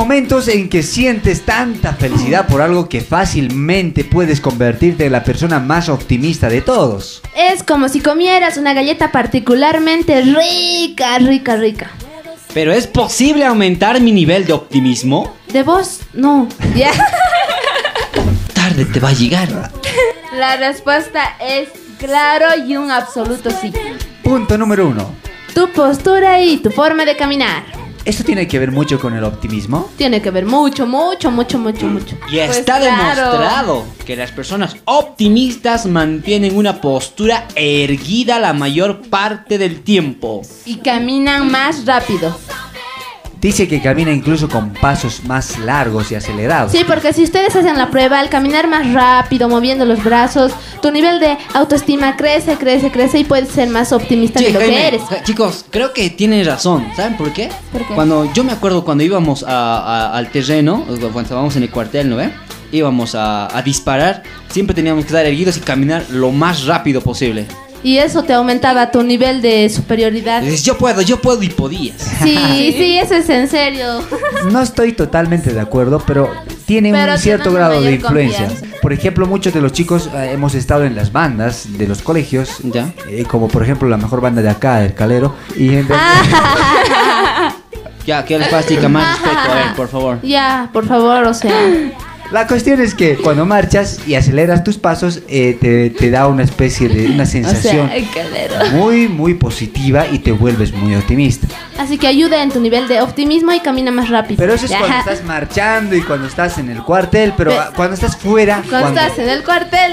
Momentos en que sientes tanta felicidad por algo que fácilmente puedes convertirte en la persona más optimista de todos. Es como si comieras una galleta particularmente rica, rica, rica. Pero es posible aumentar mi nivel de optimismo. De vos, no. Ya. Tarde te va a llegar. La respuesta es claro y un absoluto sí. Punto número uno. Tu postura y tu forma de caminar. ¿Esto tiene que ver mucho con el optimismo? Tiene que ver mucho, mucho, mucho, mucho, mucho. Y está Pues claro. demostrado que las personas optimistas mantienen una postura erguida la mayor parte del tiempo. Y caminan más rápido. Dice que camina incluso con pasos más largos y acelerados. Sí, porque si ustedes hacen la prueba, al caminar más rápido, moviendo los brazos, tu nivel de autoestima crece, crece, crece y puedes ser más optimista de Sí, lo Jaime, que eres. chicos, creo que tienen razón. ¿Saben por qué? ¿Por qué? Cuando yo me acuerdo cuando íbamos a- a- al terreno, cuando estábamos en el cuartel, ¿no ve? Íbamos a, a disparar, siempre teníamos que estar erguidos y caminar lo más rápido posible. Y eso te aumentaba tu nivel de superioridad. Dices, yo puedo, yo puedo y podías. Sí, sí, eso es en serio. No estoy totalmente de acuerdo, pero tiene Pero un cierto grado de influencia. confianza. Por ejemplo, muchos de los chicos eh, hemos estado en las bandas de los colegios, eh, como por ejemplo la mejor banda de acá, el Calero, y en Ya, que pasa, chica, más respeto, a ver, por favor. Ya, por favor, o sea. La cuestión es que cuando marchas y aceleras tus pasos, eh, te, te da una especie de una sensación O sea, calero. muy, muy positiva y te vuelves muy optimista. Así que ayuda en tu nivel de optimismo y camina más rápido. Pero eso es cuando estás marchando y cuando estás en el cuartel, pero Pe- cuando estás fuera, Cuando estás en el cuartel.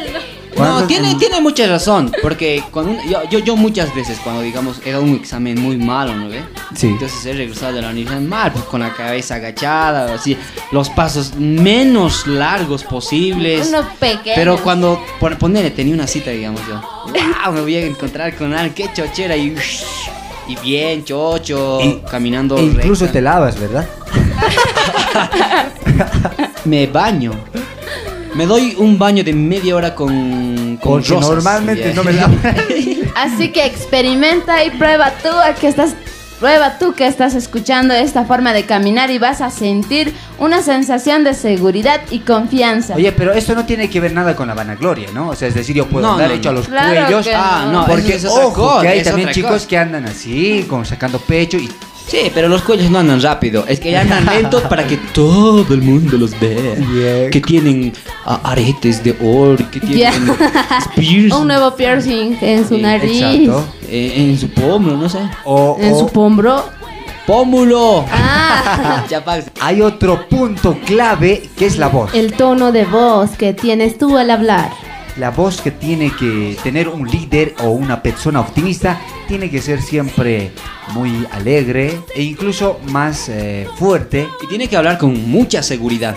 No, tiene, tiene mucha razón, porque un- yo, yo, yo muchas veces cuando digamos he dado un examen muy malo, ¿no ve? Sí. Entonces he regresado de la universidad mal, pues con la cabeza agachada, así, los pasos menos largos posibles. Uno pequeño. Pero cuando, por ponerle, tenía una cita, digamos yo, wow, me voy a encontrar con alguien, qué chochera, y, y bien, chocho, caminando e incluso recta. te lavas, ¿verdad? Me baño. Me doy un baño de media hora con, con Porque rosas. normalmente no me lavo. Así que experimenta y prueba tú a que estás prueba tú que estás escuchando esta forma de caminar y vas a sentir una sensación de seguridad y confianza. Oye, pero esto no tiene que ver nada con la vanagloria, ¿no? O sea, es decir, yo puedo No, andar no, hecho a los Claro cuellos. que Ah, no. no, porque eso es otra ojo, cosa, que hay también chicos cosa. que andan así, como sacando pecho y Sí, pero los cuellos no andan rápido. Es que andan lento para que todo el mundo los vea. Que tienen ah, aretes de oro, que tienen piercing Un nuevo piercing en su nariz. eh, en su pómulo, no sé. O, En su pombro. ¡Pómulo! Ah, hay otro punto clave que es la voz. el tono de voz que tienes tú al hablar. La voz que tiene que tener un líder o una persona optimista tiene que ser siempre muy alegre e incluso más eh, fuerte. Y tiene que hablar con mucha seguridad.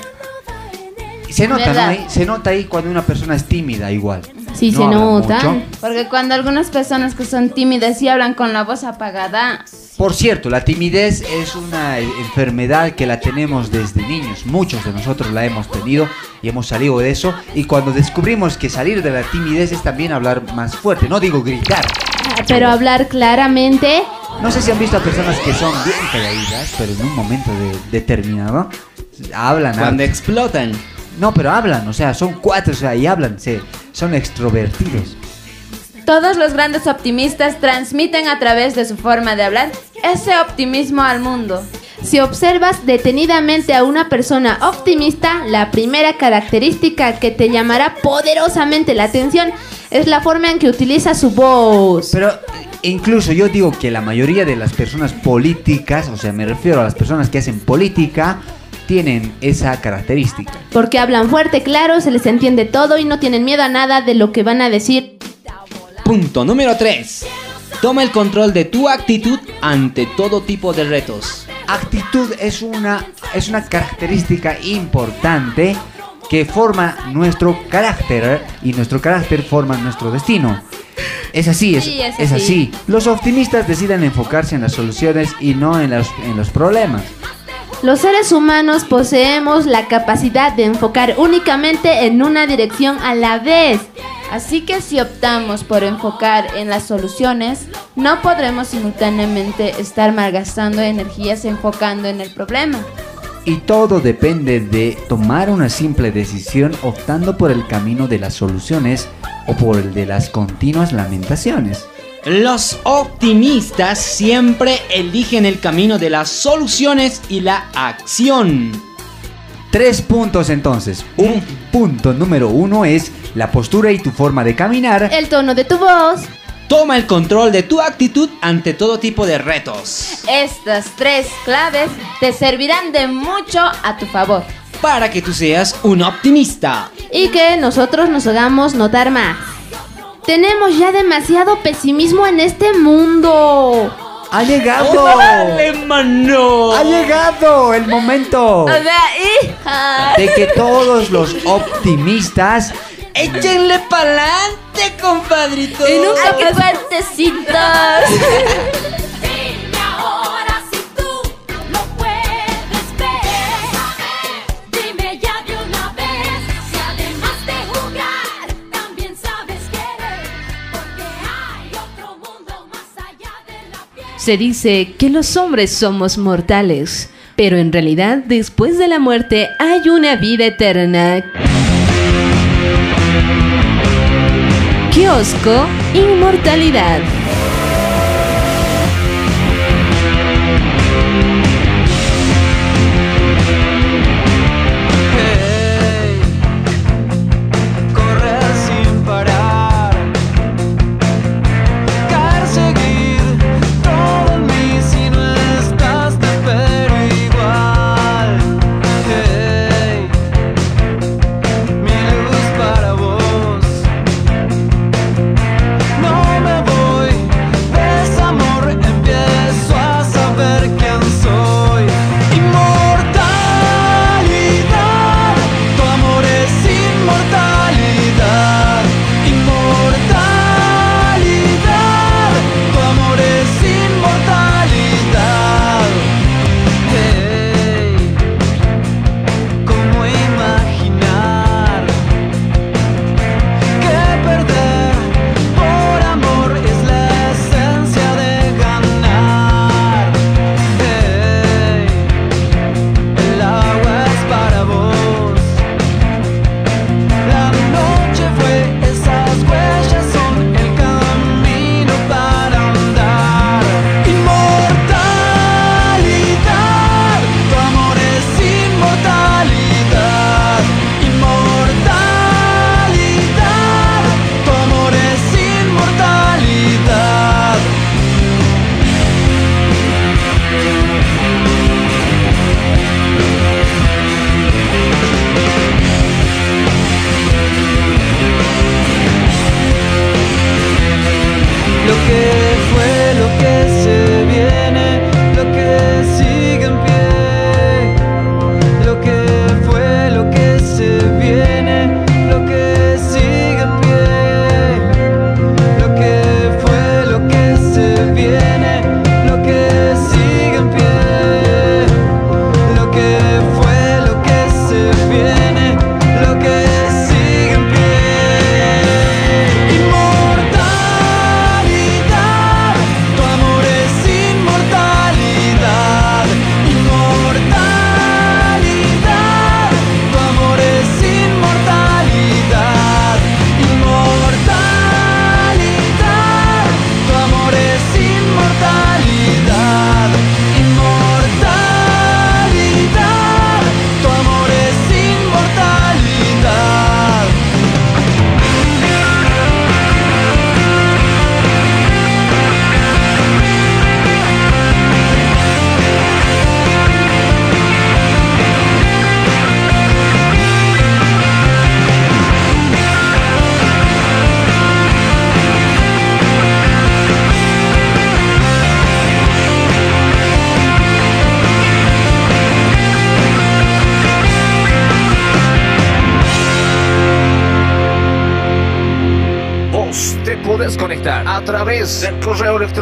Se nota, ¿no? Se nota ahí cuando una persona es tímida igual. Sí, No se nota. mucho. Porque cuando algunas personas que son tímidas y hablan con la voz apagada, Por cierto, la timidez es una enfermedad que la tenemos desde niños. Muchos de nosotros la hemos tenido y hemos salido de eso. Y cuando descubrimos que salir de la timidez es también hablar más fuerte, no digo gritar. Ah, Pero hablar claramente. No sé si han visto a personas que son bien calladitas, pero en un momento de- determinado hablan. Cuando explotan. No, pero hablan, o sea, son cuatro, o sea, y hablan, se, son extrovertidos. todos los grandes optimistas transmiten a través de su forma de hablar ese optimismo al mundo. Si observas detenidamente a una persona optimista, la primera característica que te llamará poderosamente la atención es la forma en que utiliza su voz. Pero incluso yo digo que la mayoría de las personas políticas, o sea, me refiero a las personas que hacen política, tienen esa característica. Porque hablan fuerte, claro, se les entiende todo y no tienen miedo a nada de lo que van a decir. Punto número 3. Toma el control de tu actitud ante todo tipo de retos. Actitud es una, es una característica importante que forma nuestro carácter y nuestro carácter forma nuestro destino. Es así, es, Sí, es es así. así. Los optimistas deciden enfocarse en las soluciones y no en los, en los problemas. Los seres humanos poseemos la capacidad de enfocar únicamente en una dirección a la vez. Así que si optamos por enfocar en las soluciones, no podremos simultáneamente estar malgastando energías enfocando en el problema. Y todo depende de tomar una simple decisión optando por el camino de las soluciones o por el de las continuas lamentaciones. Los optimistas siempre eligen el camino de las soluciones y la acción. Tres puntos entonces. Un punto número uno es la postura y tu forma de caminar. El tono de tu voz. Toma el control de tu actitud ante todo tipo de retos. Estas tres claves te servirán de mucho a tu favor. Para que tú seas un optimista. Y que nosotros nos hagamos notar más. Tenemos ya demasiado pesimismo en este mundo. ¡Ha llegado! ¡Órale, mano! ¡Ha llegado el momento! O sea, hija. De que todos los optimistas ¡Échenle pa'lante, compadrito! Y nunca ¡Ay, qué fuertecitos! Se dice que los hombres somos mortales, pero en realidad después de la muerte hay una vida eterna. Kiosco Inmortalidad.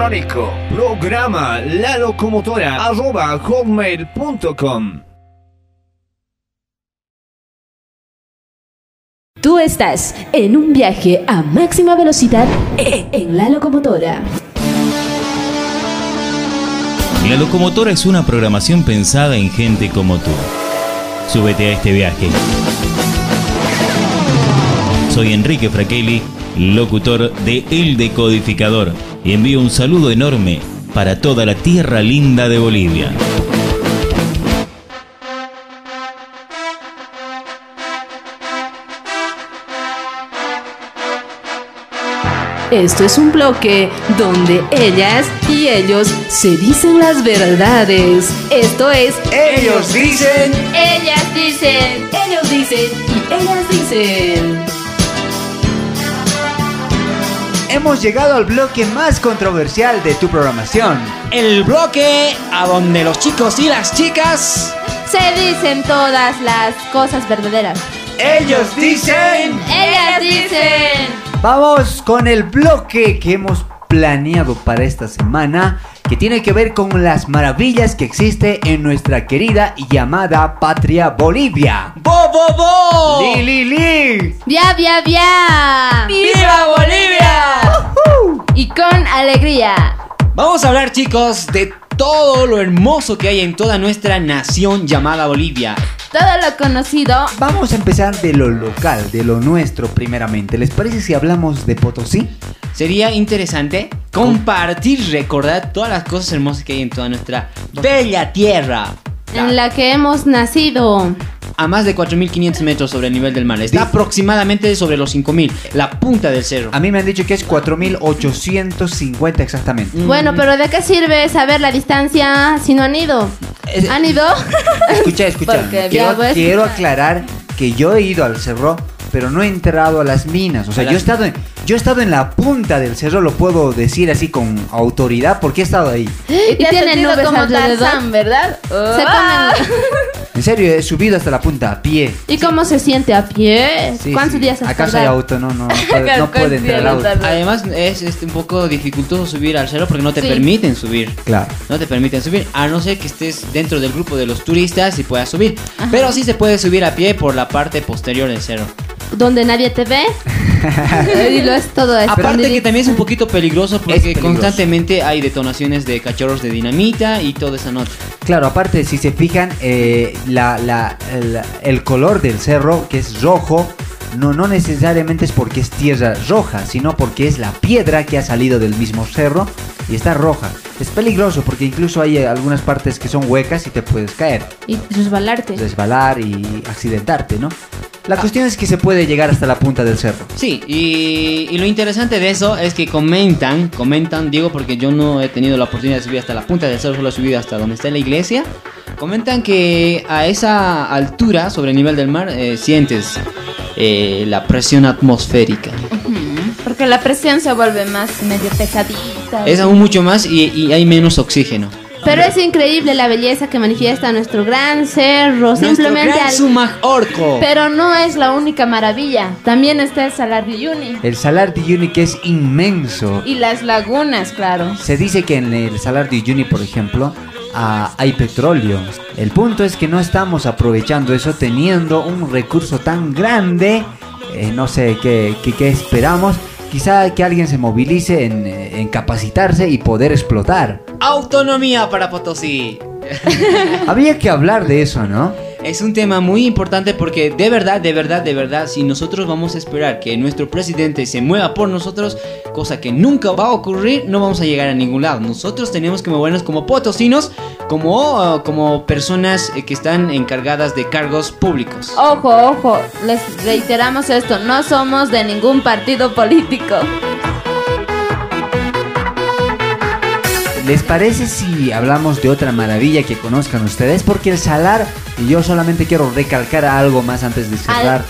Electrónico. Programa la locomotora arroba hotmail.com. Tú estás en un viaje a máxima velocidad en la locomotora. La locomotora es una programación pensada en gente como tú. Súbete a este viaje. Soy Enrique Fraquelli, locutor de El Decodificador, y envío un saludo enorme para toda la tierra linda de Bolivia. Esto es un bloque donde ellas y ellos se dicen las verdades. Esto es Ellos dicen. Ellas dicen. Ellos dicen y ellas dicen. Hemos llegado al bloque más controversial de tu programación. El bloque a donde los chicos y las chicas Se dicen todas las cosas verdaderas. Ellos dicen. Ellas dicen. Vamos con el bloque que hemos planeado para esta semana, que tiene que ver con las maravillas que existe en nuestra querida y llamada patria Bolivia. ¡Bo, bo, bo! ¡Li, li, li! ¡Via, via, via! ¡Viva Bolivia! Y con alegría. Vamos a hablar chicos de todo lo hermoso que hay en toda nuestra nación llamada Bolivia. Todo lo conocido. Vamos a empezar de lo local, de lo nuestro primeramente. ¿Les parece si hablamos de Potosí? Sería interesante compartir, recordar todas las cosas hermosas que hay en toda nuestra bella tierra. En la que hemos nacido. A más de 4.500 metros sobre el nivel del mar. Está aproximadamente sobre los 5.000. La punta del cerro. A mí me han dicho que es 4850 exactamente. Bueno, pero ¿de qué sirve saber la distancia si no han ido? ¿Han ido? Escucha, escucha. Quiero, ves. quiero aclarar que yo he ido al cerro, pero no he entrado a las minas. O sea, yo he estado en, yo he estado en la punta del cerro, lo puedo decir así con autoridad, porque he estado ahí. Y has tiene nubes como alrededor. Tarzán, ¿verdad? Se Ah. comen. En serio, he subido hasta la punta a pie. ¿Y cómo se siente a pie? Sí, ¿Cuántos sí. días has ¿Acaso hay tardado? auto? No, no, no puede, no puede entrar el auto. Además es este, un poco dificultoso subir al cerro porque no te Sí. permiten subir. Claro. No te permiten subir, a no ser que estés dentro del grupo de los turistas y puedas subir. Pero sí se puede subir a pie por la parte posterior del cerro. Donde nadie te ve. y lo es todo esto. Aparte que también es un poquito peligroso porque peligroso. constantemente hay detonaciones de cachorros de dinamita y toda esa nota. Claro, aparte, si se fijan, eh, la, la- el, el color del cerro, que es rojo, no, no necesariamente es porque es tierra roja, sino porque es la piedra que ha salido del mismo cerro y está roja. Es peligroso porque incluso hay algunas partes que son huecas y te puedes caer, Y resbalarte. resbalar y accidentarte, ¿no? La cuestión es que se puede llegar hasta la punta del cerro. Sí, y, y lo interesante de eso es que comentan, comentan, digo porque yo no he tenido la oportunidad de subir hasta la punta del cerro, solo he subido hasta donde está la iglesia. Comentan que a esa altura, sobre el nivel del mar, eh, sientes eh, la presión atmosférica. Porque la presión se vuelve más medio pesadita. Es aún mucho más y, y hay menos oxígeno. Pero es increíble la belleza que manifiesta nuestro gran cerro. Simplemente gran al- Sumac Orco. Pero no es la única maravilla. También está el Salar de Uyuni. El Salar de Uyuni que es inmenso. Y las lagunas, claro. Se dice que en el Salar de Uyuni, por ejemplo, hay petróleo. El punto es que no estamos aprovechando eso teniendo un recurso tan grande. eh, no sé qué, qué- qué esperamos. Quizá que alguien se movilice en, eh, en capacitarse y poder explotar. Autonomía para Potosí. Habría que hablar de eso, ¿no? Es un tema muy importante porque de verdad, de verdad, de verdad, si nosotros vamos a esperar que nuestro presidente se mueva por nosotros, cosa que nunca va a ocurrir, no vamos a llegar a ningún lado. Nosotros tenemos que movernos como potosinos, como, uh, como personas eh, que están encargadas de cargos públicos. Ojo, ojo, les reiteramos esto, no somos de ningún partido político. ¿Les parece si hablamos de otra maravilla que conozcan ustedes? Porque el Salar, y yo solamente quiero recalcar algo más antes de cerrar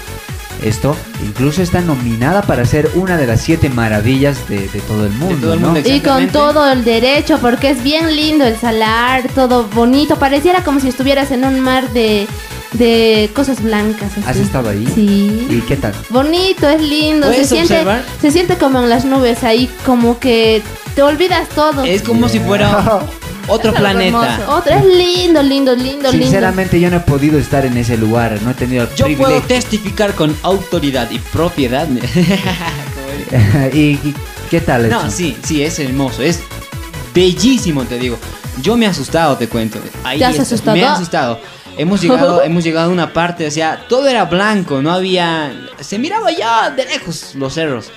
esto, incluso está nominada para ser una de las siete maravillas de, de todo el mundo. todo el ¿no? Y con todo el derecho, porque es bien lindo el salar, todo bonito. Pareciera como si estuvieras en un mar de, de cosas blancas. así. ¿Has estado ahí? Sí. ¿Y qué tal? Bonito, es lindo. Se ¿Puedes siente, se siente como en las nubes ahí, como que te olvidas todo. Es como si fuera otro Es planeta. Otro, es lindo, lindo, lindo, lindo. Sinceramente yo no he podido estar en ese lugar, no he tenido el Yo puedo privilegio. testificar con autoridad y propiedad. ¿Y, y qué tal eso? no, sí, sí, es hermoso. Es bellísimo, te digo. Yo me he asustado, te cuento. Ahí ¿Te has está, asustado? Me he asustado. Hemos llegado, hemos llegado a una parte, o sea, todo era blanco, no había... Se miraba ya de lejos los cerros.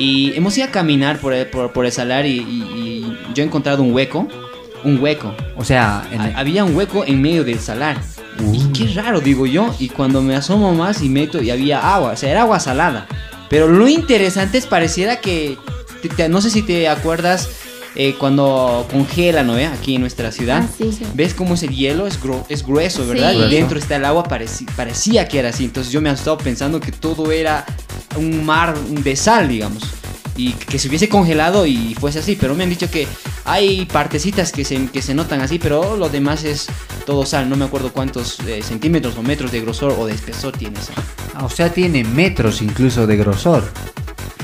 Y hemos ido a caminar por el, por, por el salar y, y- y yo he encontrado un hueco. Un hueco. O sea, en había un hueco en medio del salar. Y qué raro, digo yo. Y cuando me asomo más y meto, y había agua, o sea, era agua salada. Pero lo interesante es pareciera que, te- te- no sé si te acuerdas eh, cuando congela, ¿no? eh? Aquí en nuestra ciudad. Ah, sí, sí. ¿Ves cómo ese hielo es, gru- es grueso, verdad? Sí. Y dentro está el agua, parecía que era así. Entonces yo me he estado pensando que todo era un mar de sal, digamos. Y que se hubiese congelado y fuese así. Pero me han dicho que hay partecitas que se, que se notan así, pero lo demás es todo sal. No me acuerdo cuántos eh, centímetros o metros de grosor o de espesor tiene eso. Ah, O sea, tiene metros incluso de grosor.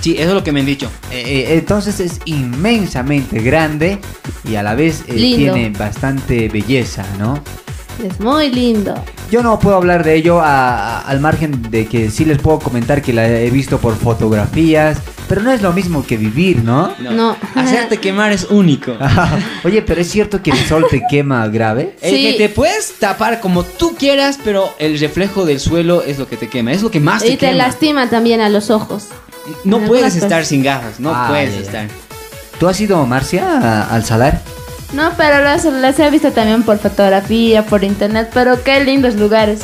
Sí, eso es lo que me han dicho. Eh, eh, entonces es inmensamente grande y a la vez eh, tiene bastante belleza, ¿no? Es muy lindo. Yo no puedo hablar de ello a- a- al margen de que sí les puedo comentar que la he visto por fotografías, pero no es lo mismo que vivir, ¿no? No. Hacerte quemar es único. Oye, pero es cierto que el sol te quema grave. El que te puedes tapar como tú quieras, pero el reflejo del suelo es lo que te quema. Es lo que más te Y te quema. lastima también a los ojos. No puedes estar sin gafas, no Ah, puedes estar. ¿Tú has ido, Marcia, a- al salar? No, pero las, las he visto también por fotografía, por internet, pero qué lindos lugares.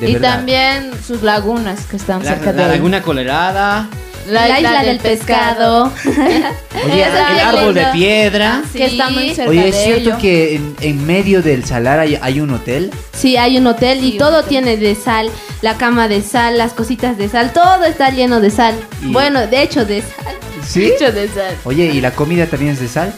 De y verdad. también sus lagunas que están La, cerca la de laguna colorada, La, isla del pescado. Oye, el árbol de piedra. que está muy cerca Oye, ¿es de cierto ello. que en, en medio del salar hay, hay un hotel? Sí, hay un hotel y todo tiene de sal. La cama de sal, las cositas de sal, todo está lleno de sal. Y- Bueno, de hecho de sal. ¿Sí? Hecho de sal. Oye, ¿y la comida también es de sal?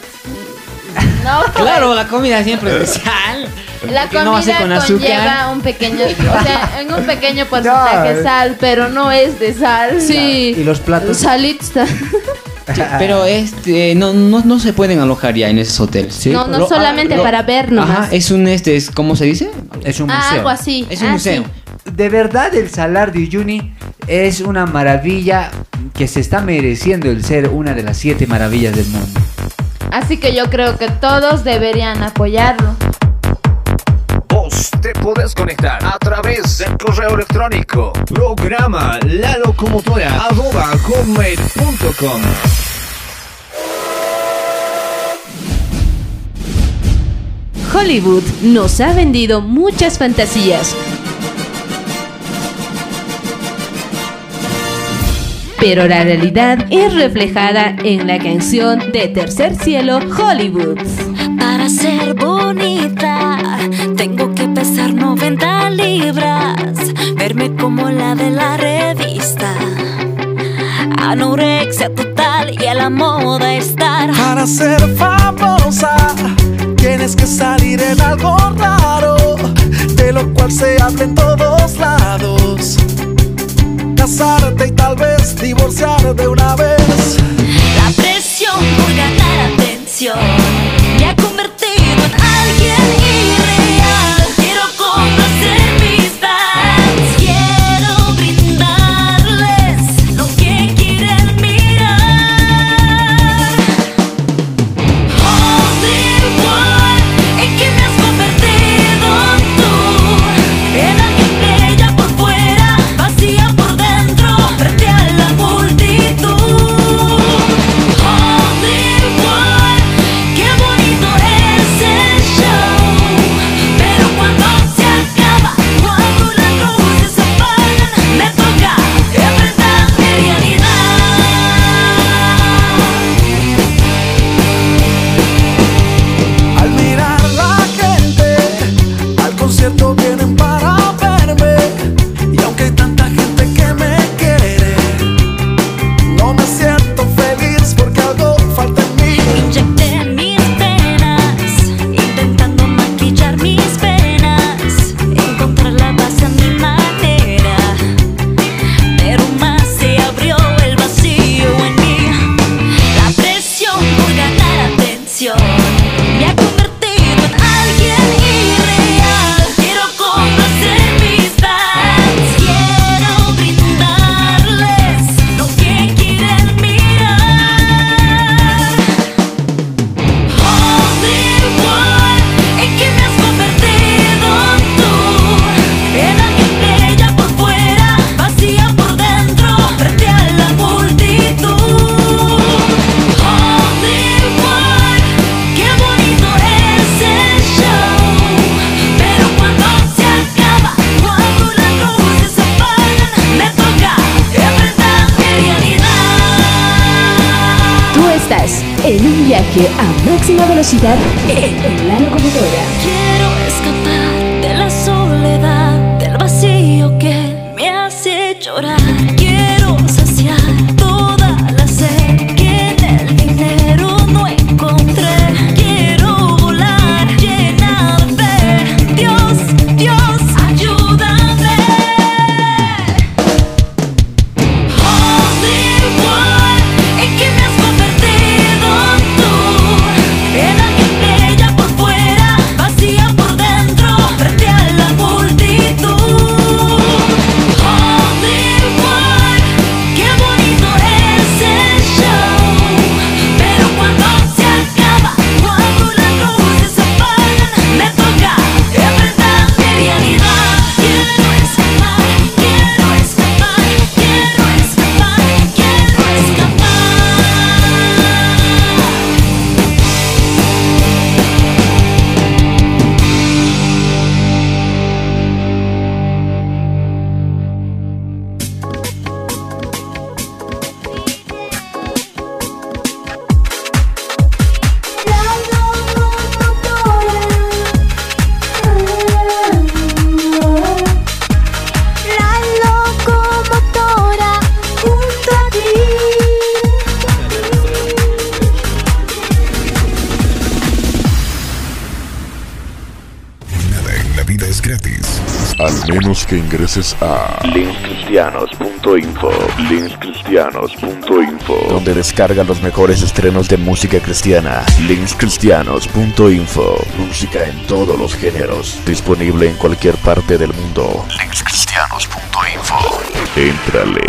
No, pues, Claro, la comida siempre es especial. La Porque no comida con conlleva azúcar. un pequeño, o sea, en un pequeño porcentaje No. sal, pero no es de sal. Sí. ¿Y los platos? Salita. Sí, pero este no, no, no se pueden alojar ya en esos hoteles. No, no Lo- solamente ah, lo- para ver nomás. Ajá, es un este, es, ¿cómo se dice? Es un Ah, museo. algo así. Es un Ah, museo. sí. De verdad, el salar de Uyuni es una maravilla que se está mereciendo el ser una de las siete maravillas del mundo. Así que yo creo que todos deberían apoyarlo. Vos te podés conectar a través del correo electrónico programa la locomotora arroba Hollywood nos ha vendido muchas fantasías. Pero la realidad es reflejada en la canción de Tercer Cielo Hollywood. Para ser bonita, tengo que pesar 90 libras, verme como la de la revista. Anorexia total y a la moda estar. Para ser famosa tienes que salir en algo raro, de lo cual se habla en lados. Y tal vez divorciar de una vez. La presión por ganar atención que ingreses a linkscristianos.info, linkscristianos.info, donde descarga los mejores estrenos de música cristiana. linkscristianos.info, música en todos los géneros, disponible en cualquier parte del mundo. linkscristianos.info. Éntrale.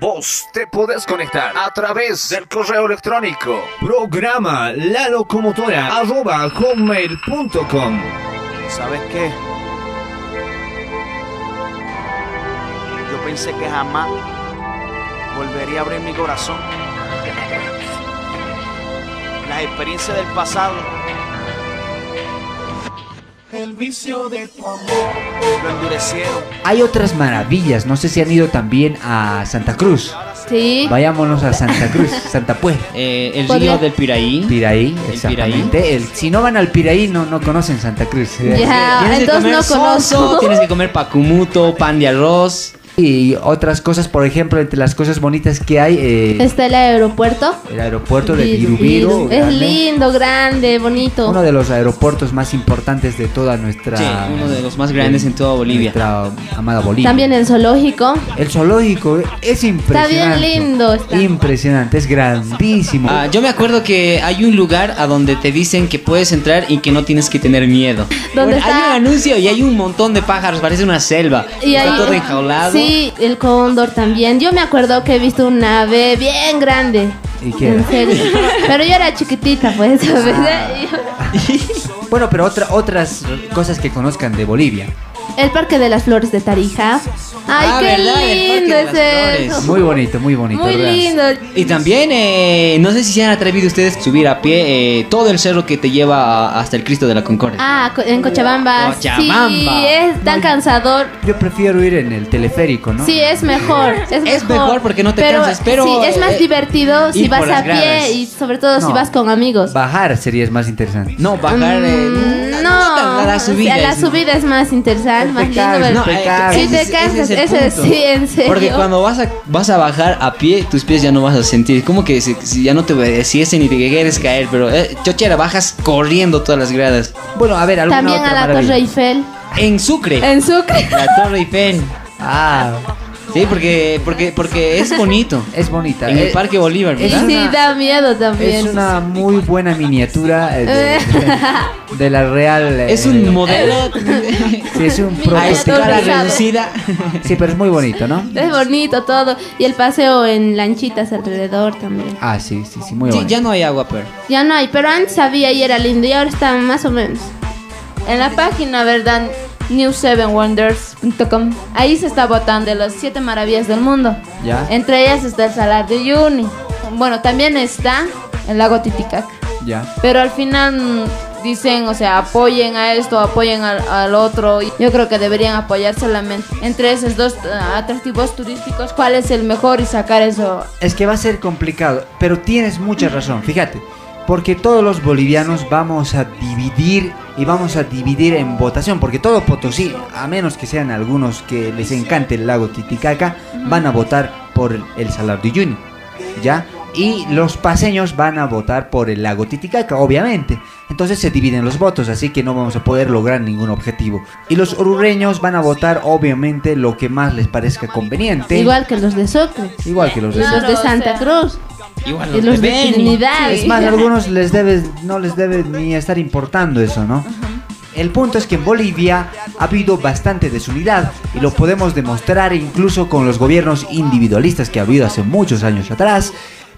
Vos te podés conectar a través del correo electrónico programa la locomotora arroba hotmail.com ¿Sabes qué? Pensé que jamás volvería a abrir mi corazón. Las experiencias del pasado. El vicio de tu amor lo endurecieron. Hay otras maravillas. No sé si han ido también a Santa Cruz. Sí. Vayámonos a Santa Cruz, Santa Pues. Eh, el río del Piraí. Piraí, El exactamente. El- si no van al Piraí, no, no conocen Santa Cruz. Ya, Tienes que entonces comer no conozco. tienes que comer pacumuto, pan de arroz. Y otras cosas, por ejemplo, entre las cosas bonitas que hay, eh, Está el aeropuerto. el aeropuerto de Viru, Virubiru. Viru. Es grande. lindo, grande, bonito. Uno de los aeropuertos más importantes de toda nuestra. Sí, uno de los más grandes en toda Bolivia. Nuestra amada Bolivia. También el zoológico. El zoológico es Está impresionante. bien lindo. Está. Impresionante, es grandísimo. Ah, yo me acuerdo que hay un lugar a donde te dicen que puedes entrar y que no tienes que tener miedo. ¿Dónde Bueno, está? Hay un anuncio y hay un montón de pájaros, parece una selva. Y está ahí- todo enjaulado. Sí, el cóndor también. Yo me acuerdo que he visto un ave bien grande. ¿Y qué En serio. Pero yo era chiquitita, pues. ¿sabes? Bueno, pero otra, otras cosas que conozcan de Bolivia. El Parque de las Flores de Tarija. Ay, Ah, qué ¿verdad? El Parque lindo es eso. Muy bonito, muy bonito. Muy ¿verdad? lindo. Y también, eh, no sé si se han atrevido ustedes a subir a pie eh, todo el cerro que te lleva hasta el Cristo de la Concordia. Ah, en Cochabamba. Cochabamba. Sí, es tan cansador. Yo prefiero ir en el teleférico, ¿no? Sí, es mejor. Es, Es mejor porque no te pero, cansas, pero, Sí, es más eh, divertido si vas a pie y sobre todo si No. vas con amigos. Bajar sería más interesante. No, bajar. eh, Mm, No, la- la subida o sea, la es- subida es más interesante, más lindo. no, ese te ese cansas, ese punto. sí, en serio. Porque cuando vas a, vas a bajar a pie, tus pies ya no vas a sentir. Como que si, si ya no te obedeciesen y te quieres caer. Pero, eh, chochera, bajas corriendo todas las gradas. Bueno, a ver, alguna También otra a la maravilla? Torre Eiffel. En Sucre. En Sucre. La Torre Eiffel. Ah, Sí, porque, porque, porque es bonito. es bonita. En el Eh, Parque Bolívar, Y ¿verdad? sí, da miedo también. Es una muy buena miniatura eh, de, de la real. eh, Es un modelo Sí, es un a escala Miniaturizado. reducida. Sí, pero es muy bonito, ¿no? Es bonito todo. Y el paseo en lanchitas alrededor también. Ah, sí, sí, sí, muy Sí, bonito. ya no hay agua, pero. Ya no hay, pero antes había y era lindo. Y ahora está más o menos. En la página, ¿verdad? New7wonders.com. Ahí se está votando de las siete maravillas del mundo. Ya. Entre ellas está el Salar de Uyuni. Bueno, también está el lago Titicaca. Ya. Pero al final dicen, o sea, apoyen a esto, apoyen al, al otro. Yo creo que deberían apoyar solamente entre esos dos eh, atractivos turísticos. ¿Cuál es el mejor y sacar eso? Es que va a ser complicado, pero tienes mucha razón. Fíjate, porque todos los bolivianos vamos a dividir y vamos a dividir en votación, porque todo Potosí, a menos que sean algunos que les encante el lago Titicaca, van a votar por el Salar de Uyuni, ¿ya? Y los paseños van a votar por el lago Titicaca, obviamente. Entonces se dividen los votos, así que no vamos a poder lograr ningún objetivo. Y los orureños van a votar, obviamente, lo que más les parezca conveniente. Igual que los de Sucre. Igual que los de Los Sucre. de Santa Cruz. Igual Y los de Trinidad. Es más, a algunos les debe, no les debe ni estar importando eso, ¿no? El punto es que en Bolivia ha habido bastante desunidad y lo podemos demostrar incluso con los gobiernos individualistas que ha habido hace muchos años atrás,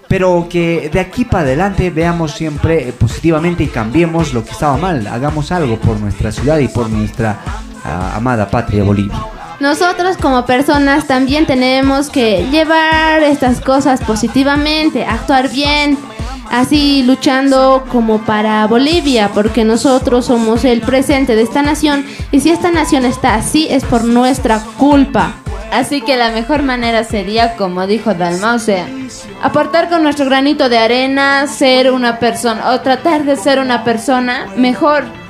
pero que de aquí para adelante veamos siempre eh, positivamente y cambiemos lo que estaba mal, hagamos algo por nuestra ciudad y por nuestra ah, amada patria Bolivia. Nosotros como personas también tenemos que llevar estas cosas positivamente, actuar bien, así luchando como para Bolivia, porque nosotros somos el presente de esta nación y si esta nación está así es por nuestra culpa. Así que la mejor manera sería, como dijo Dalma, o sea, aportar con nuestro granito de arena, ser una persona, o tratar de ser una persona mejor.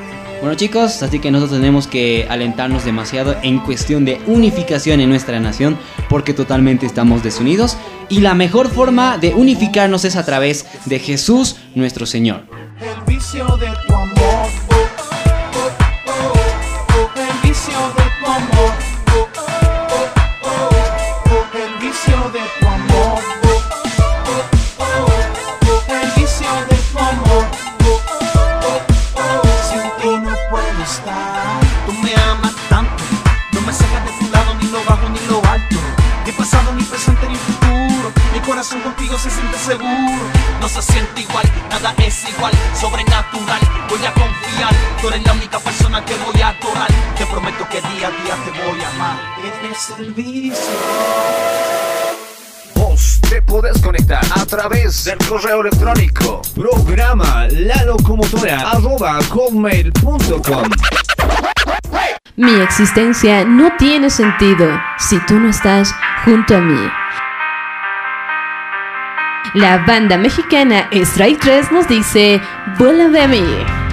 Bueno chicos, así que nosotros tenemos que alentarnos demasiado en cuestión de unificación en nuestra nación porque totalmente estamos desunidos y la mejor forma de unificarnos es a través de Jesús nuestro Señor. El vicio de tu amor. Corazón contigo se siente seguro. No se siente igual, nada es igual. Sobrenatural, voy a confiar. Tú eres la única persona que voy a adorar. Te prometo que día a día te voy a amar. Eres el vicio. Vos te podés conectar a través del correo electrónico programa la locomotora arroba hotmail.com Mi existencia no tiene sentido si tú no estás junto a mí. La banda mexicana Strike 3 nos dice, vuela de mí.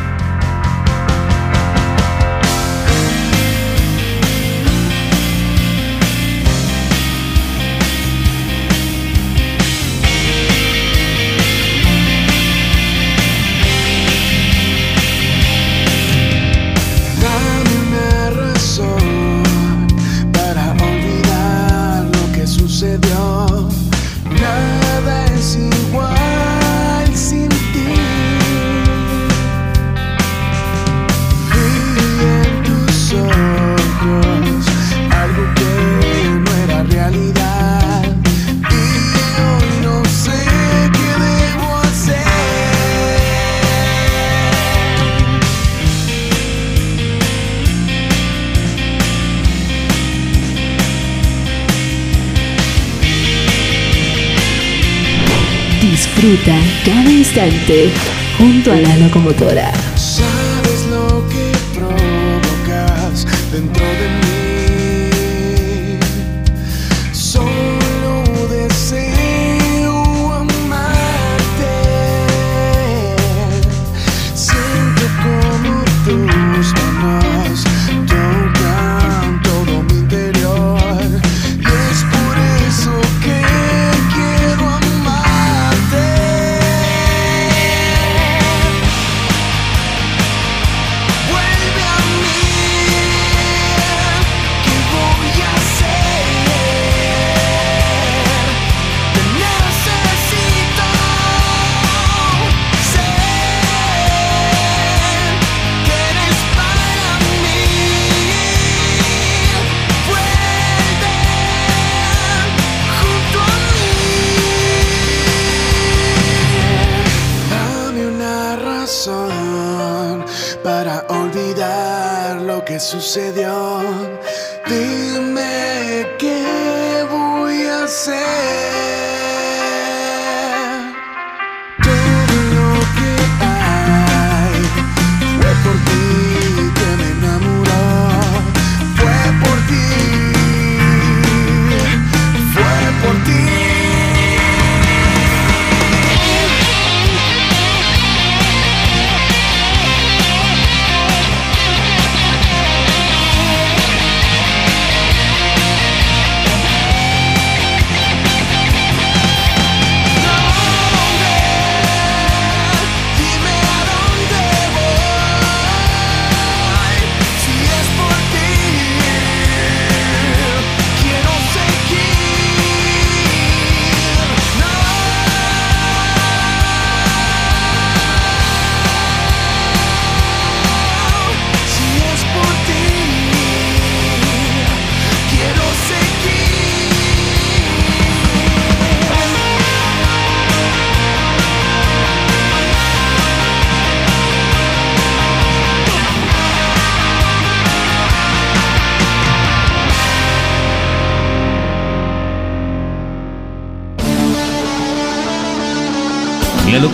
Disfruta cada instante junto a la locomotora.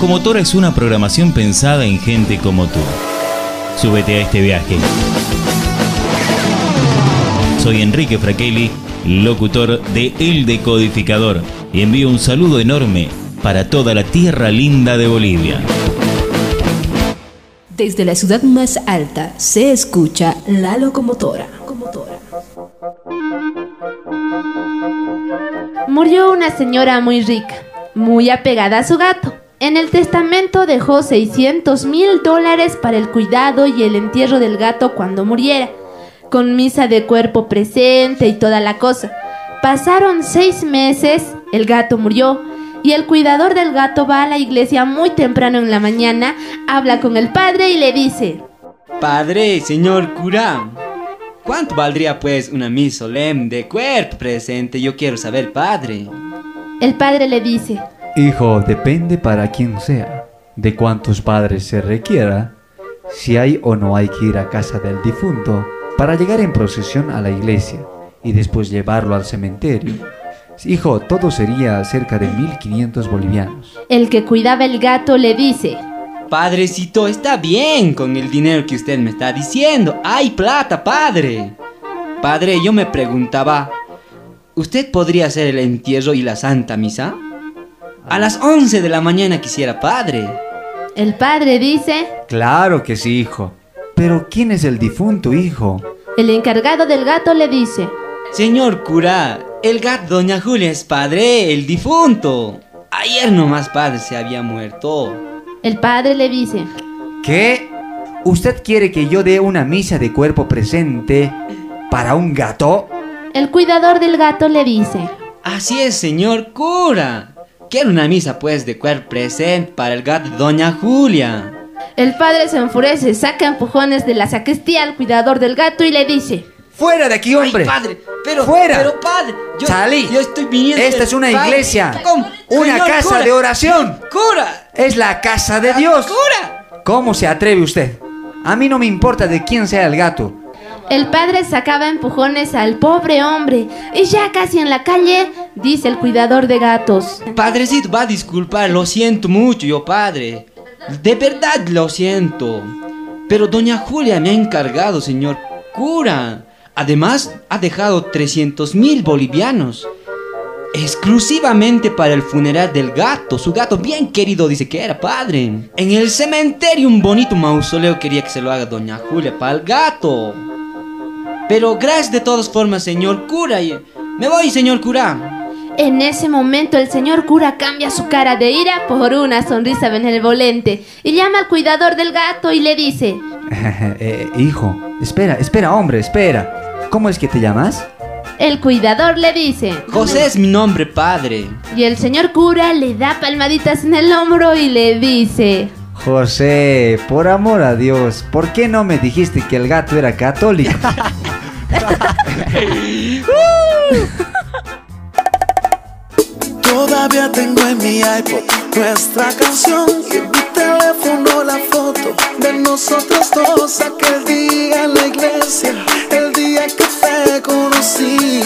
Locomotora es una programación pensada en gente como tú. Súbete a este viaje. Soy Enrique Fraquelli, locutor de El Decodificador, y envío un saludo enorme para toda la tierra linda de Bolivia. Desde la ciudad más alta se escucha la locomotora. Murió una señora muy rica, muy apegada a su gato. En el testamento dejó 600 mil dólares para el cuidado y el entierro del gato cuando muriera, con misa de cuerpo presente y toda la cosa. Pasaron seis meses, el gato murió y el cuidador del gato va a la iglesia muy temprano en la mañana, habla con el padre y le dice, Padre, señor cura, ¿cuánto valdría pues una misa solemne de cuerpo presente? Yo quiero saber, padre. el padre le dice, Hijo, depende para quién sea, de cuántos padres se requiera, si hay o no hay que ir a casa del difunto para llegar en procesión a la iglesia y después llevarlo al cementerio. Hijo, todo sería cerca de 1500 bolivianos. el que cuidaba el gato le dice, Padrecito, está bien con el dinero que usted me está diciendo. Hay plata, padre. Padre, yo me preguntaba, ¿usted podría hacer el entierro y la santa misa? A las 11 de la mañana quisiera, padre. el padre dice, Claro que sí, hijo. Pero ¿quién es el difunto, hijo? el encargado del gato le dice, Señor cura, el gato Doña Julia es padre, el difunto. Ayer nomás padre se había muerto. el padre le dice, ¿Qué? ¿Usted quiere que yo dé una misa de cuerpo presente para un gato? el cuidador del gato le dice, Así es, señor cura. Quiero una misa pues de cuerpo presente para el gato de Doña Julia. el padre se enfurece, saca empujones de la sacristía al cuidador del gato y le dice, ¡Fuera de aquí, hombre! Ay, padre, pero, ¡Fuera! pero padre, yo, ¡Salí! yo estoy viniendo. Esta es una Padre, iglesia. ¿cómo? Una Señor casa cura, de oración. Cura, Es la casa de Dios. cura. ¿Cómo se atreve usted? A mí no me importa de quién sea el gato. El padre sacaba empujones al pobre hombre y ya casi en la calle, dice el cuidador de gatos. Padrecito, va a disculpar, lo siento mucho, yo padre. De verdad lo siento. Pero doña Julia me ha encargado, señor cura. Además, ha dejado 300 mil bolivianos. Exclusivamente para el funeral del gato. Su gato bien querido dice que era padre. En el cementerio un bonito mausoleo quería que se lo haga doña Julia para el gato. Pero gracias de todas formas, señor cura. y- Me voy, señor cura. En ese momento el señor cura cambia su cara de ira por una sonrisa benevolente y llama al cuidador del gato y le dice, Eh, hijo, espera, espera, hombre, espera. ¿Cómo es que te llamas? el cuidador le dice, José es mi nombre, padre. y el señor cura le da palmaditas en el hombro y le dice, José, por amor a Dios, ¿por qué no me dijiste que el gato era católico? Todavía tengo en mi iPod nuestra canción y en mi teléfono la foto de nosotros dos aquel día en la iglesia, el día que te conocí.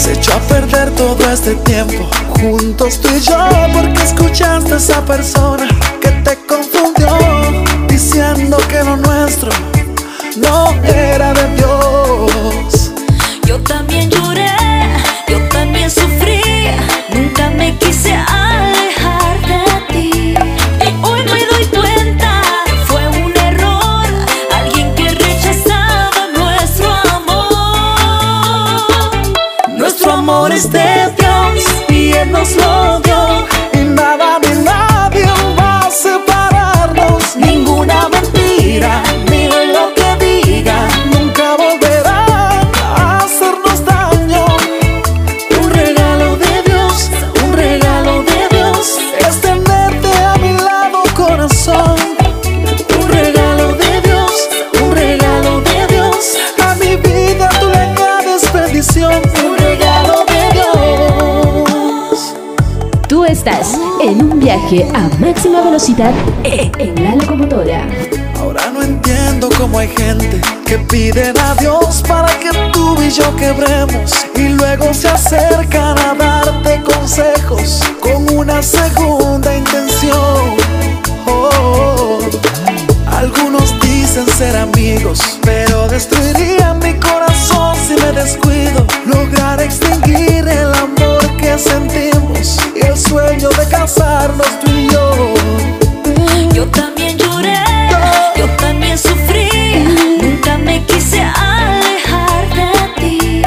Se echó a perder todo este tiempo juntos tú y yo porque escuchaste a esa persona que te confundió diciendo que lo nuestro no era de Dios. Yo también y estás en un viaje a máxima velocidad en la locomotora. Ahora no entiendo cómo hay gente que piden a Dios para que tú y yo quebremos y luego se acercan a darte consejos con una segunda intención. Oh, algunos dicen ser amigos, pero destruirían mi corazón si me descuido. Lograr extinguir el amor que sentimos sueño de casarnos tú y yo. Yo también lloré, yo también sufrí, nunca me quise alejar de ti.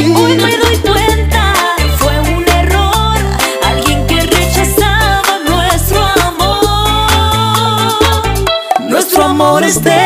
Y hoy me doy cuenta que fue un error, alguien que rechazaba nuestro amor. Nuestro amor es de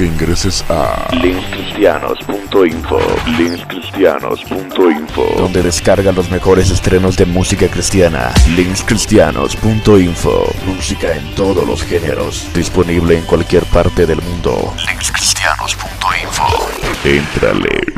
que ingreses a linkscristianos.info linkscristianos.info donde descargan los mejores estrenos de música cristiana. linkscristianos.info Música en todos los géneros, disponible en cualquier parte del mundo. linkscristianos.info Entrale.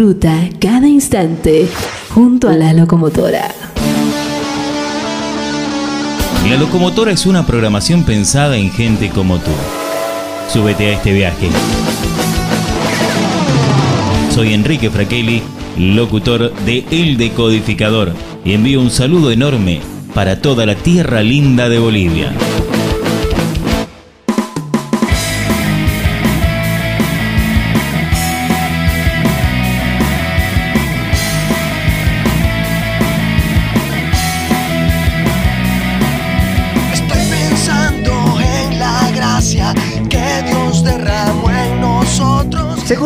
Disfruta cada instante junto a la locomotora. La locomotora es una programación pensada en gente como tú. Súbete a este viaje. Soy Enrique Fraquelli, locutor de El Decodificador, y envío un saludo enorme para toda la tierra linda de Bolivia.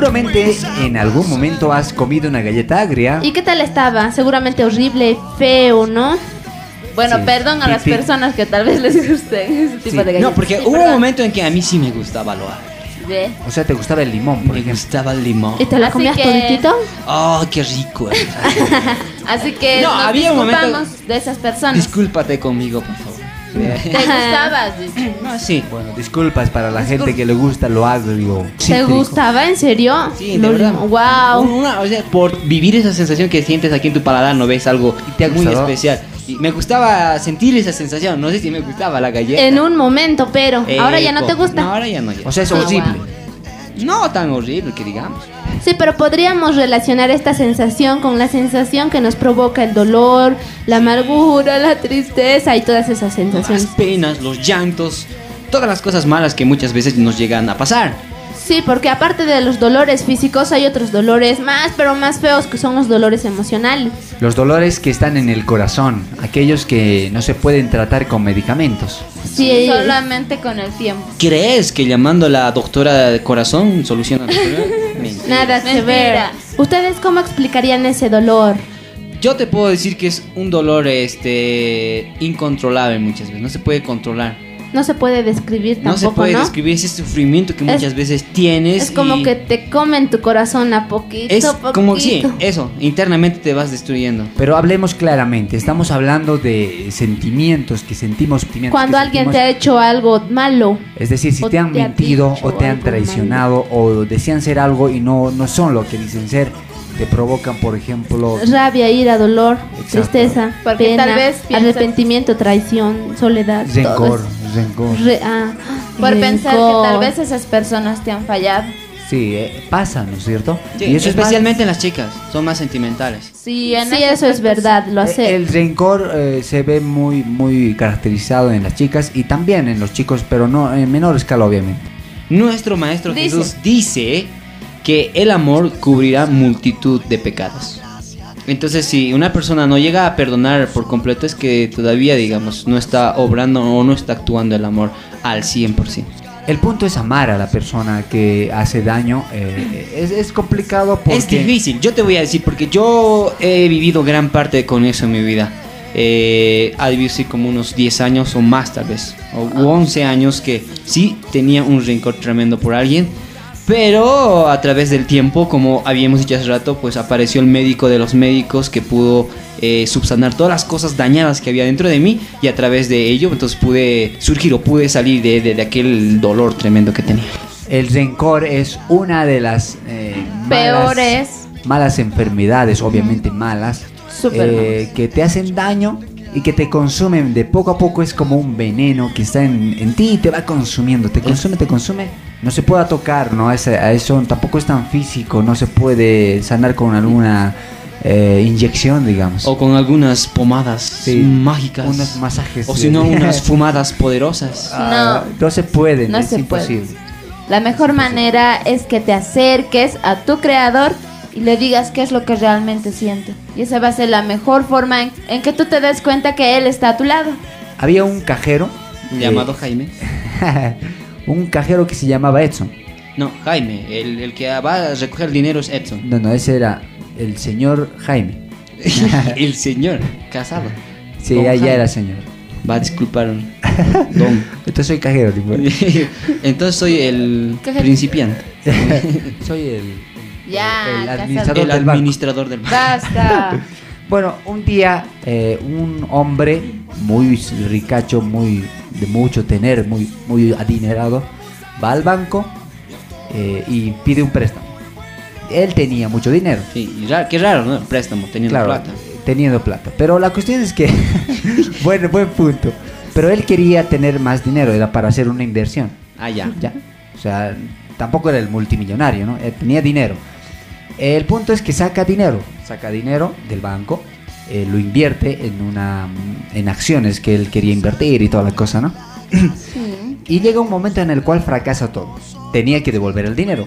Seguramente en algún momento has comido una galleta agria. ¿Y qué tal estaba? Seguramente horrible, feo, ¿no? Bueno, Sí. perdón a las Sí, sí. personas que tal vez les gusten ese tipo de galletas. No, porque Sí, hubo un perdón. momento en que a mí sí me gustaba lo agrio. Ve. O sea, ¿te gustaba el limón, por Me ejemplo? gustaba el limón. ¿Y te la Así comías que- toditito? Oh, qué rico. Así que No, nos había un momento- disculpamos de esas personas. Discúlpate conmigo, por favor. Te gustabas, dice. No, sí. Bueno, disculpas para la gente que le gusta lo agrio. ¿Te cítrico. gustaba? ¿En serio? Sí, de verdad. Wow. Una- o sea, por vivir esa sensación que sientes aquí en tu paladar, no ves algo te ha muy especial. Y me gustaba sentir esa sensación. No sé si me gustaba la galleta. En un momento, pero Eh, ahora ya no te gusta. No, ahora ya no. ya. O sea, es Ah, horrible. No tan horrible que digamos. Sí, pero podríamos relacionar esta sensación con la sensación que nos provoca el dolor, la amargura, la tristeza y todas esas Las sensaciones. penas, los llantos, todas las cosas malas que muchas veces nos llegan a pasar. Sí, porque aparte de los dolores físicos hay otros dolores más, pero más feos que son los dolores emocionales. Los dolores que están en el corazón, aquellos que no se pueden tratar con medicamentos. Sí, Solamente con el tiempo. ¿Crees que llamando a la doctora de corazón soluciona el problema? Mentira. Nada ver. ¿Ustedes cómo explicarían ese dolor? Yo te puedo decir que es un dolor este incontrolable muchas veces, no se puede controlar. No se puede describir No tampoco, se puede ¿no? describir ese sufrimiento que Es- muchas veces tienes. Es como y que te comen tu corazón a poquito, Es como, sí, eso, internamente te vas destruyendo. Pero hablemos claramente, estamos hablando de sentimientos que sentimos. sentimientos Cuando que alguien sentimos. te ha hecho algo malo. Es decir, si te han te mentido o te han traicionado o desean ser algo y no, no son lo que dicen ser, te provocan, por ejemplo, Rabia, ira, dolor, Exacto. tristeza, Porque pena, tal vez piensas- arrepentimiento, traición, soledad. todo rencor, es- rencor. Re- ah, Por pensar que rencor. tal vez esas personas te han fallado. Sí, eh, pasa, ¿no es cierto? Sí, Y eso es más- especialmente en las chicas, son más sentimentales. Sí, en Sí, eso es verdad, lo hace. El rencor eh, se ve muy, muy caracterizado en las chicas y también en los chicos, pero no en menor escala, obviamente. Nuestro Maestro Dice. Jesús dice que el amor cubrirá multitud de pecados. Entonces, si una persona no llega a perdonar por completo, es que todavía, digamos, no está obrando o no está actuando el amor al 100%. El punto es amar a la persona que hace daño. eh, es, es complicado porque... Es difícil, yo te voy a decir, porque yo he vivido gran parte con eso en mi vida. Eh, ha debido ser como unos 10 años o más tal vez, o u 11 años que sí tenía un rencor tremendo por alguien, pero a través del tiempo, como habíamos dicho hace rato, pues apareció el médico de los médicos que pudo eh, subsanar todas las cosas dañadas que había dentro de mí y a través de ello entonces pude surgir o pude salir de, de- de aquel dolor tremendo que tenía. El rencor es una de las eh, Peores. malas enfermedades, obviamente malas, eh, que te hacen daño y que te consumen de poco a poco. Es como un veneno que está en, en ti y te va consumiendo, te consume, te consume. No se puede tocar, ¿no? A, ese- a eso tampoco es tan físico, no se puede sanar con alguna eh, inyección, digamos. O con algunas pomadas Sí, mágicas. unos masajes O si no, unas fumadas poderosas. Ah, no se puede, No es se puede. imposible. La mejor manera es que te acerques a tu creador y le digas qué es lo que realmente siente. Y esa va a ser la mejor forma en, en que tú te des cuenta que él está a tu lado. Había un cajero Llamado eh, Jaime. un cajero que se llamaba Edson. No, Jaime. El, el que va a recoger el dinero es Edson. No, no, ese era el señor Jaime. el señor casado. Sí, ya, ya era señor. Va a disculpar. Don. Entonces soy cajero, tipo. Entonces soy el Cajero. principiante. soy el, Ya, el administrador el del banco. administrador del banco. Basta. Bueno, un día eh, un hombre muy ricacho, muy de mucho tener, muy, muy adinerado, va al banco eh, y pide un préstamo. Él tenía mucho dinero. Sí, y ra- qué raro, ¿no? Préstamo, teniendo Claro, plata. teniendo plata. Pero la cuestión es que, bueno, buen punto. Pero él quería tener más dinero, era para hacer una inversión. Ah, ya. Ya. O sea, tampoco era el multimillonario, ¿no? Él tenía dinero. El punto es que saca dinero, saca dinero del banco, eh, lo invierte en una en acciones que él quería invertir y toda la cosa, ¿no? Y llega un momento en el cual fracasa todo. Tenía que devolver el dinero.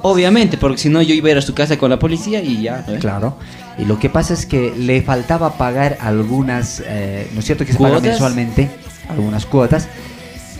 Obviamente, porque si no yo iba a ir a su casa con la policía y ya. Claro. Y lo que pasa es que le faltaba pagar algunas, eh, ¿no es cierto que se paga mensualmente? Algunas cuotas.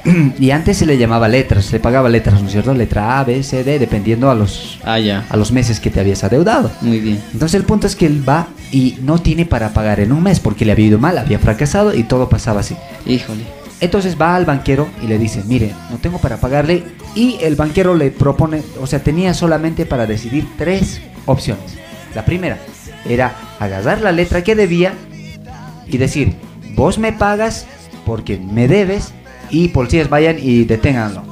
y antes se le llamaba letras, se le pagaba letras, ¿no es cierto? Letra A, B, C, D, dependiendo a los, Ah, ya. a los meses que te habías adeudado. Muy bien. Entonces el punto es que él va y no tiene para pagar en un mes porque le había ido mal, había fracasado y todo pasaba así. Híjole. Entonces va al banquero y le dice, mire, no tengo para pagarle. Y el banquero le propone, o sea, tenía solamente para decidir tres opciones. La primera era agarrar la letra que debía y decir, vos me pagas porque me debes y policías vayan y deténganlo.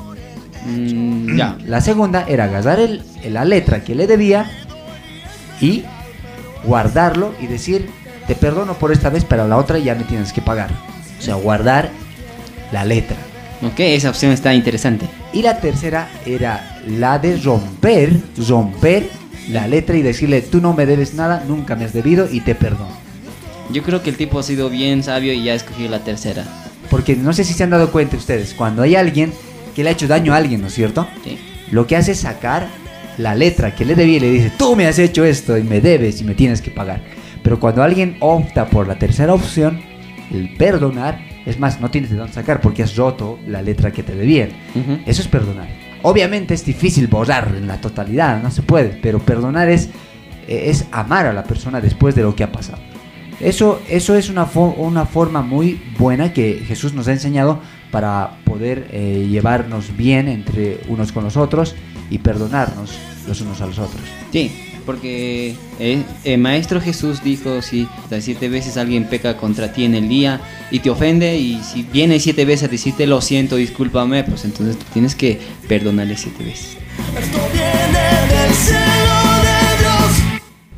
Mm, ya. La segunda era agarrar el- la letra que le debía y guardarlo y decir, te perdono por esta vez, pero la otra ya me tienes que pagar. O sea, guardar la letra. Ok, esa opción está interesante. Y la tercera era la de romper, romper la letra y decirle, tú no me debes nada, nunca me has debido y te perdono. Yo creo que el tipo ha sido bien sabio y ya ha escogido la tercera. Porque no sé si se han dado cuenta ustedes, cuando hay alguien que le ha hecho daño a alguien, ¿no es cierto? Sí. Lo que hace es sacar la letra que le debía y le dice, tú me has hecho esto y me debes y me tienes que pagar. Pero cuando alguien opta por la tercera opción, el perdonar, es más, no tienes de dónde sacar porque has roto la letra que te debían. Eso es perdonar. Obviamente es difícil borrar en la totalidad, no se puede, pero perdonar es, es amar a la persona después de lo que ha pasado. Eso, eso es una, fo- una forma muy buena que Jesús nos ha enseñado para poder eh, llevarnos bien entre unos con los otros y perdonarnos los unos a los otros. Sí, porque eh, el Maestro Jesús dijo, si las siete veces alguien peca contra ti en el día y te ofende, y si viene siete veces a decirte lo siento, discúlpame, pues entonces tú tienes que perdonarle siete veces.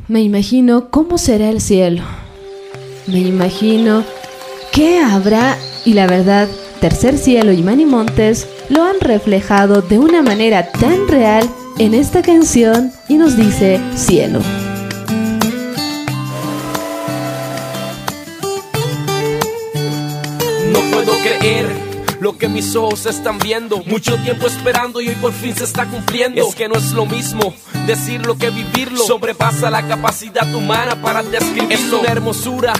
Me imagino cómo será el cielo. Me imagino qué habrá y la verdad, Tercer Cielo y Manny Montes lo han reflejado de una manera tan real en esta canción y nos dice cielo. No puedo creer lo que mis ojos están viendo. Mucho tiempo esperando y hoy por fin se está cumpliendo. Es que no es lo mismo decirlo que vivirlo. Sobrepasa la capacidad humana para describirlo. Es una hermosura.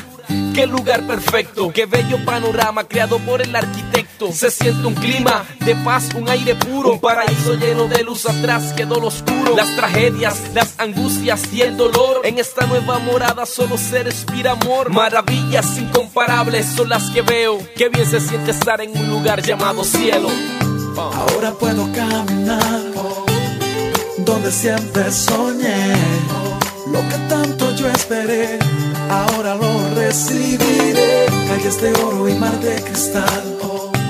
Qué lugar perfecto, qué bello panorama creado por el arquitecto. Se siente un clima de paz, un aire puro, un paraíso lleno de luz atrás quedó lo oscuro. Las tragedias, las angustias y el dolor. En esta nueva morada solo se respira amor. Maravillas incomparables son las que veo. Qué bien se siente estar en un lugar llamado cielo. Ahora puedo caminar donde siempre soñé. Lo que tanto yo esperé, ahora lo recibiré. Calles de oro y mar de cristal.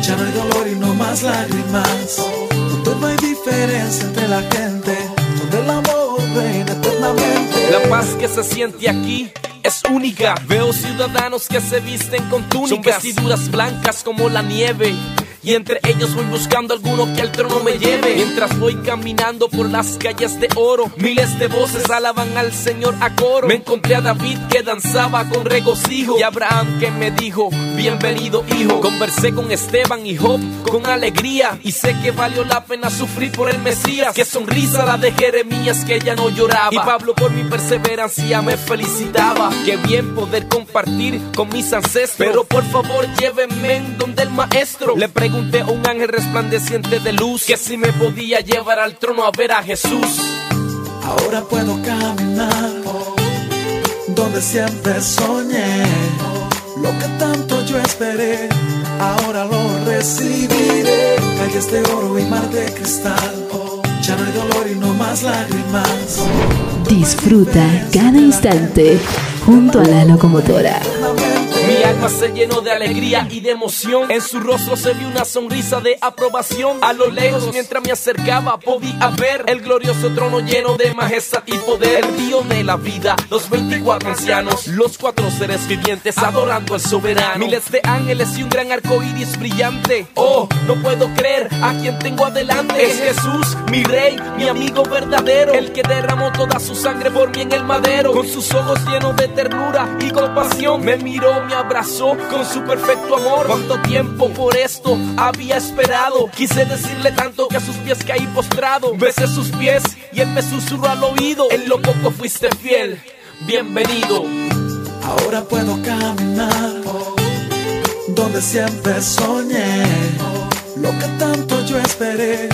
Ya no hay dolor y no más lágrimas. Donde no hay diferencia entre la gente. Donde el amor reina eternamente. La paz que se siente aquí es única. Veo ciudadanos que se visten con túnicas, Son vestiduras blancas como la nieve. Y entre ellos voy buscando alguno que al trono me lleve. Mientras voy caminando por las calles de oro, miles de voces alaban al Señor a coro. Me encontré a David que danzaba con regocijo. Y Abraham que me dijo, bienvenido hijo. Conversé con Esteban y Job con alegría. Y sé que valió la pena sufrir por el Mesías. Qué sonrisa la de Jeremías que ya no lloraba. Y Pablo por mi perseverancia me felicitaba. Qué bien poder compartir con mis ancestros. Pero por favor llévenme en donde el maestro. Le pregunté a un ángel resplandeciente de luz que si me podía llevar al trono a ver a Jesús. Ahora puedo caminar donde siempre soñé. Lo que tanto yo esperé, ahora lo recibiré. Calles de oro y mar de cristal. Ya no hay dolor y no más lágrimas. Disfruta cada instante junto a la locomotora. Mi alma se llenó de alegría y de emoción. En su rostro se vio una sonrisa de aprobación. A lo lejos, mientras me acercaba, podía ver el glorioso trono lleno de majestad y poder. El río de la vida, los 24 ancianos, los cuatro seres vivientes adorando al soberano. Miles de ángeles y un gran arco iris brillante. Oh, no puedo creer a quien tengo adelante. Es Jesús, mi rey, mi amigo verdadero. El que derramó toda su sangre por mí en el madero. Con sus ojos llenos de ternura y compasión, me miró, me abrazó con su perfecto amor. Cuánto tiempo por esto había esperado. Quise decirle tanto que a sus pies caí postrado. Besé sus pies y él me susurró al oído. En lo poco fuiste fiel. Bienvenido. Ahora puedo caminar donde siempre soñé. Lo que tanto yo esperé,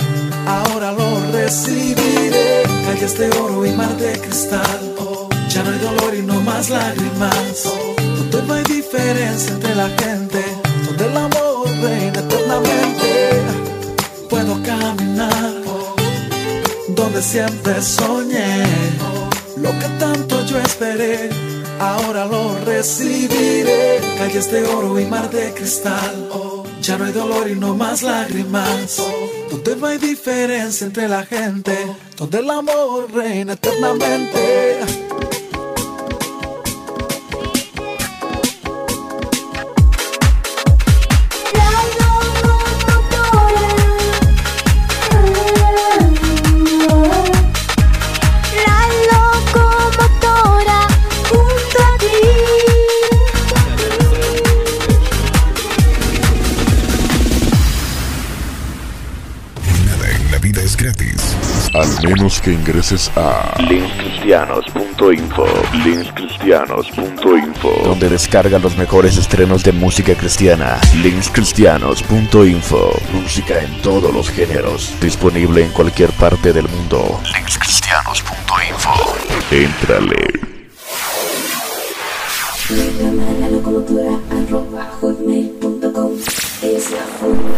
ahora lo recibiré. Calles de oro y mar de cristal. Ya no hay dolor y no más lágrimas. Donde no hay diferencia entre la gente. Donde el amor reina eternamente. Puedo caminar donde siempre soñé. Lo que tanto yo esperé, ahora lo recibiré. Calles de oro y mar de cristal. Ya no hay dolor y no más lágrimas. Donde no hay diferencia entre la gente. Donde el amor reina eternamente. Menos que ingreses a linkscristianos.info linkscristianos.info donde descarga los mejores estrenos de música cristiana. linkscristianos.info Música en todos los géneros, disponible en cualquier parte del mundo. linkscristianos.info Entrale. Programa la locomotora arroba hotmail.com es la forma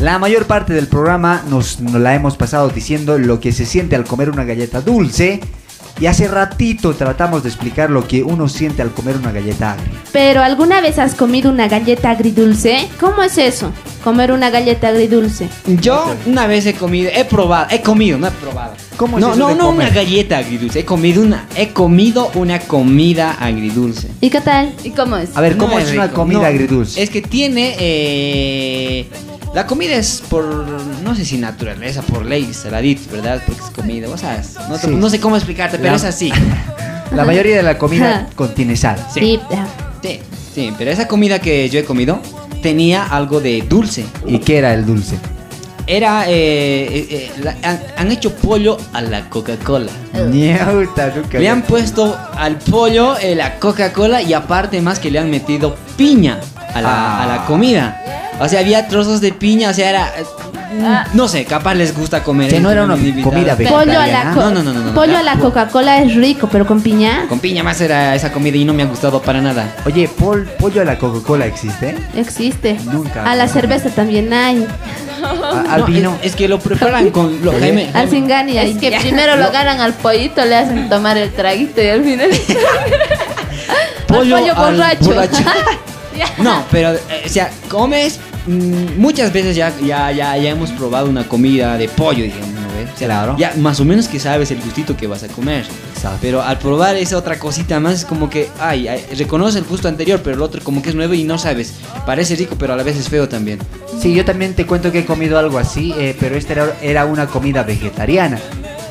La mayor parte del programa nos, nos la hemos pasado diciendo lo que se siente al comer una galleta dulce. Y hace ratito tratamos de explicar lo que uno siente al comer una galleta agria. Pero ¿alguna vez has comido una galleta agridulce? ¿Cómo es eso? Comer una galleta agridulce. Yo una vez he comido, he probado, he comido, no he probado. ¿Cómo es no, eso no, de no comer? una galleta agridulce. He comido una, he comido una comida agridulce. ¿Y qué tal? ¿Y cómo es? A ver, ¿cómo No es una comida no. agridulce? Es que tiene, eh, la comida es por, no sé si naturaleza, por ley, saladito, ¿verdad? Porque es comida, vos sabes. No, te- Sí. no sé cómo explicarte, pero La- es así. La mayoría de la comida contiene sal. Sí. Sí, sí, pero esa comida que yo he comido tenía algo de dulce. ¿Y qué era el dulce? Era, eh, eh, eh, la- han, han hecho pollo a la Coca-Cola. Le han puesto al pollo eh, la Coca-Cola y aparte más que le han metido piña a la, Ah. a la comida. O sea, había trozos de piña, o sea, era... eh, No sé, capaz les gusta comer. Que no era una comida Pollo a la, co- No, no, no, no, no. pollo a la Coca-Cola es rico, pero con piña Con piña más era esa comida y no me ha gustado para nada. Oye, pol- pollo a la Coca-Cola existe. existe. Nunca. A la cerveza también hay. A- al No, vino. Es, es que lo preparan con... Lo, Jaime, Al cingani hay. Es que primero lo agarran al pollito, le hacen tomar el traguito y al final. pollo, pollo al borracho. No, pero, eh, o sea, comes. Mm, muchas veces ya, ya, ya, ya hemos probado una comida de pollo, digamos, ¿no ves? O sea, Claro. Ya más o menos que sabes el gustito que vas a comer. Pero al probar esa otra cosita más es como que, ay, ay, reconoce el gusto anterior, pero el otro como que es nuevo y no sabes. Parece rico, pero a la vez es feo también. Sí, yo también te cuento que he comido algo así, eh, pero esta era, era una comida vegetariana.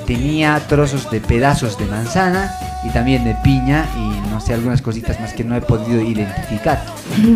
Tenía trozos de pedazos de manzana y también de piña y no sé, algunas cositas más que no he podido identificar.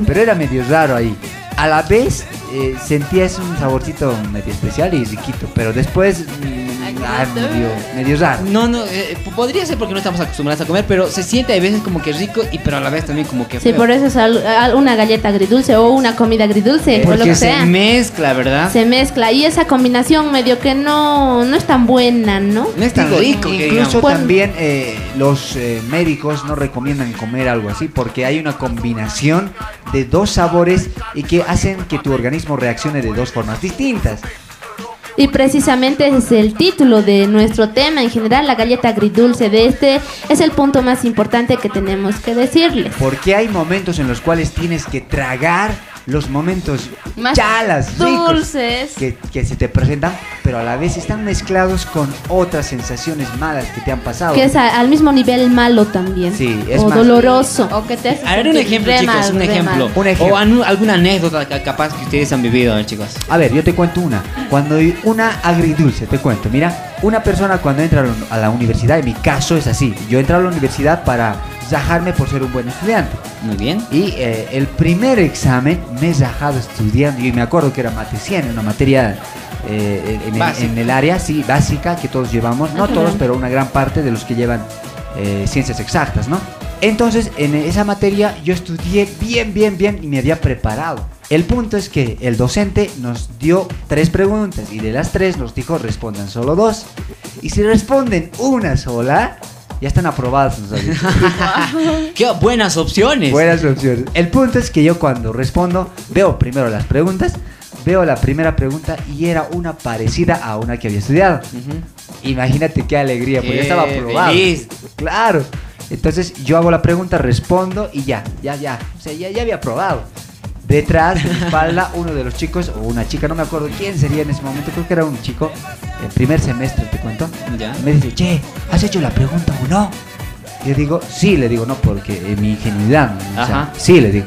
Pero era medio raro ahí. A la vez eh, sentías un saborcito medio especial y riquito, pero después mm, ah, medio, medio raro. No, no, eh, podría ser porque no estamos acostumbrados a comer, pero se siente a veces como que rico y pero a la vez también como que Sí, feo. por eso es al- al- una galleta agridulce o una comida agridulce, o lo que se sea. mezcla, ¿verdad? Se mezcla y esa combinación medio que no, no es tan buena, ¿no? No es tan Digo, rico Incluso digamos. Bueno. también eh, los eh, médicos no recomiendan comer algo así porque hay una combinación de dos sabores y que hacen que tu organismo reaccione de dos formas distintas. Y precisamente ese es el título de nuestro tema en general, la galleta agridulce. De este es el punto más importante que tenemos que decirles. Porque hay momentos en los cuales tienes que tragar los momentos Más chalas, ricos, dulces. que, que se te presentan, pero a la vez están mezclados con otras sensaciones malas que te han pasado. Que es a- al mismo nivel malo también. Sí, es o más- doloroso. O que te hace A ver, un ejemplo, chicos, mal, un ejemplo. Un ejemplo. O anu- alguna anécdota ca- capaz que ustedes han vivido, ver, chicos. A ver, yo te cuento una. Cuando hay una agridulce, te cuento. Mira, una persona cuando entra a la- universidad, en mi caso es así. Yo entré a la universidad para rajarme por ser un buen estudiante. Muy bien. Y eh, el primer examen me he rajado estudiando. Y me acuerdo que era mate 100, una materia eh, en, el, en el área, sí, básica que todos llevamos. No Ajá. todos, pero una gran parte de los que llevan eh, ciencias exactas, ¿no? Entonces, en esa materia yo estudié bien, bien, bien y me había preparado. El punto es que el docente nos dio tres preguntas y de las tres nos dijo respondan solo dos. Y si responden una sola, ya están aprobados. nos ha dicho. Qué buenas opciones. Buenas opciones. El punto es que yo cuando respondo, veo primero las preguntas, veo la primera pregunta y era una parecida a una que había estudiado. Imagínate qué alegría, porque ya estaba aprobado. feliz. Claro. Entonces yo hago la pregunta, respondo y ya, ya, ya. O sea, ya, ya había aprobado. Detrás de mi espalda, uno de los chicos, o una chica, no me acuerdo quién sería en ese momento, creo que era un chico, en primer semestre, te cuento. Ya. Me dice, che, ¿has hecho la pregunta o no? Yo digo, sí, le digo, no, porque en mi ingenuidad. ¿no? O sea, sí, le digo.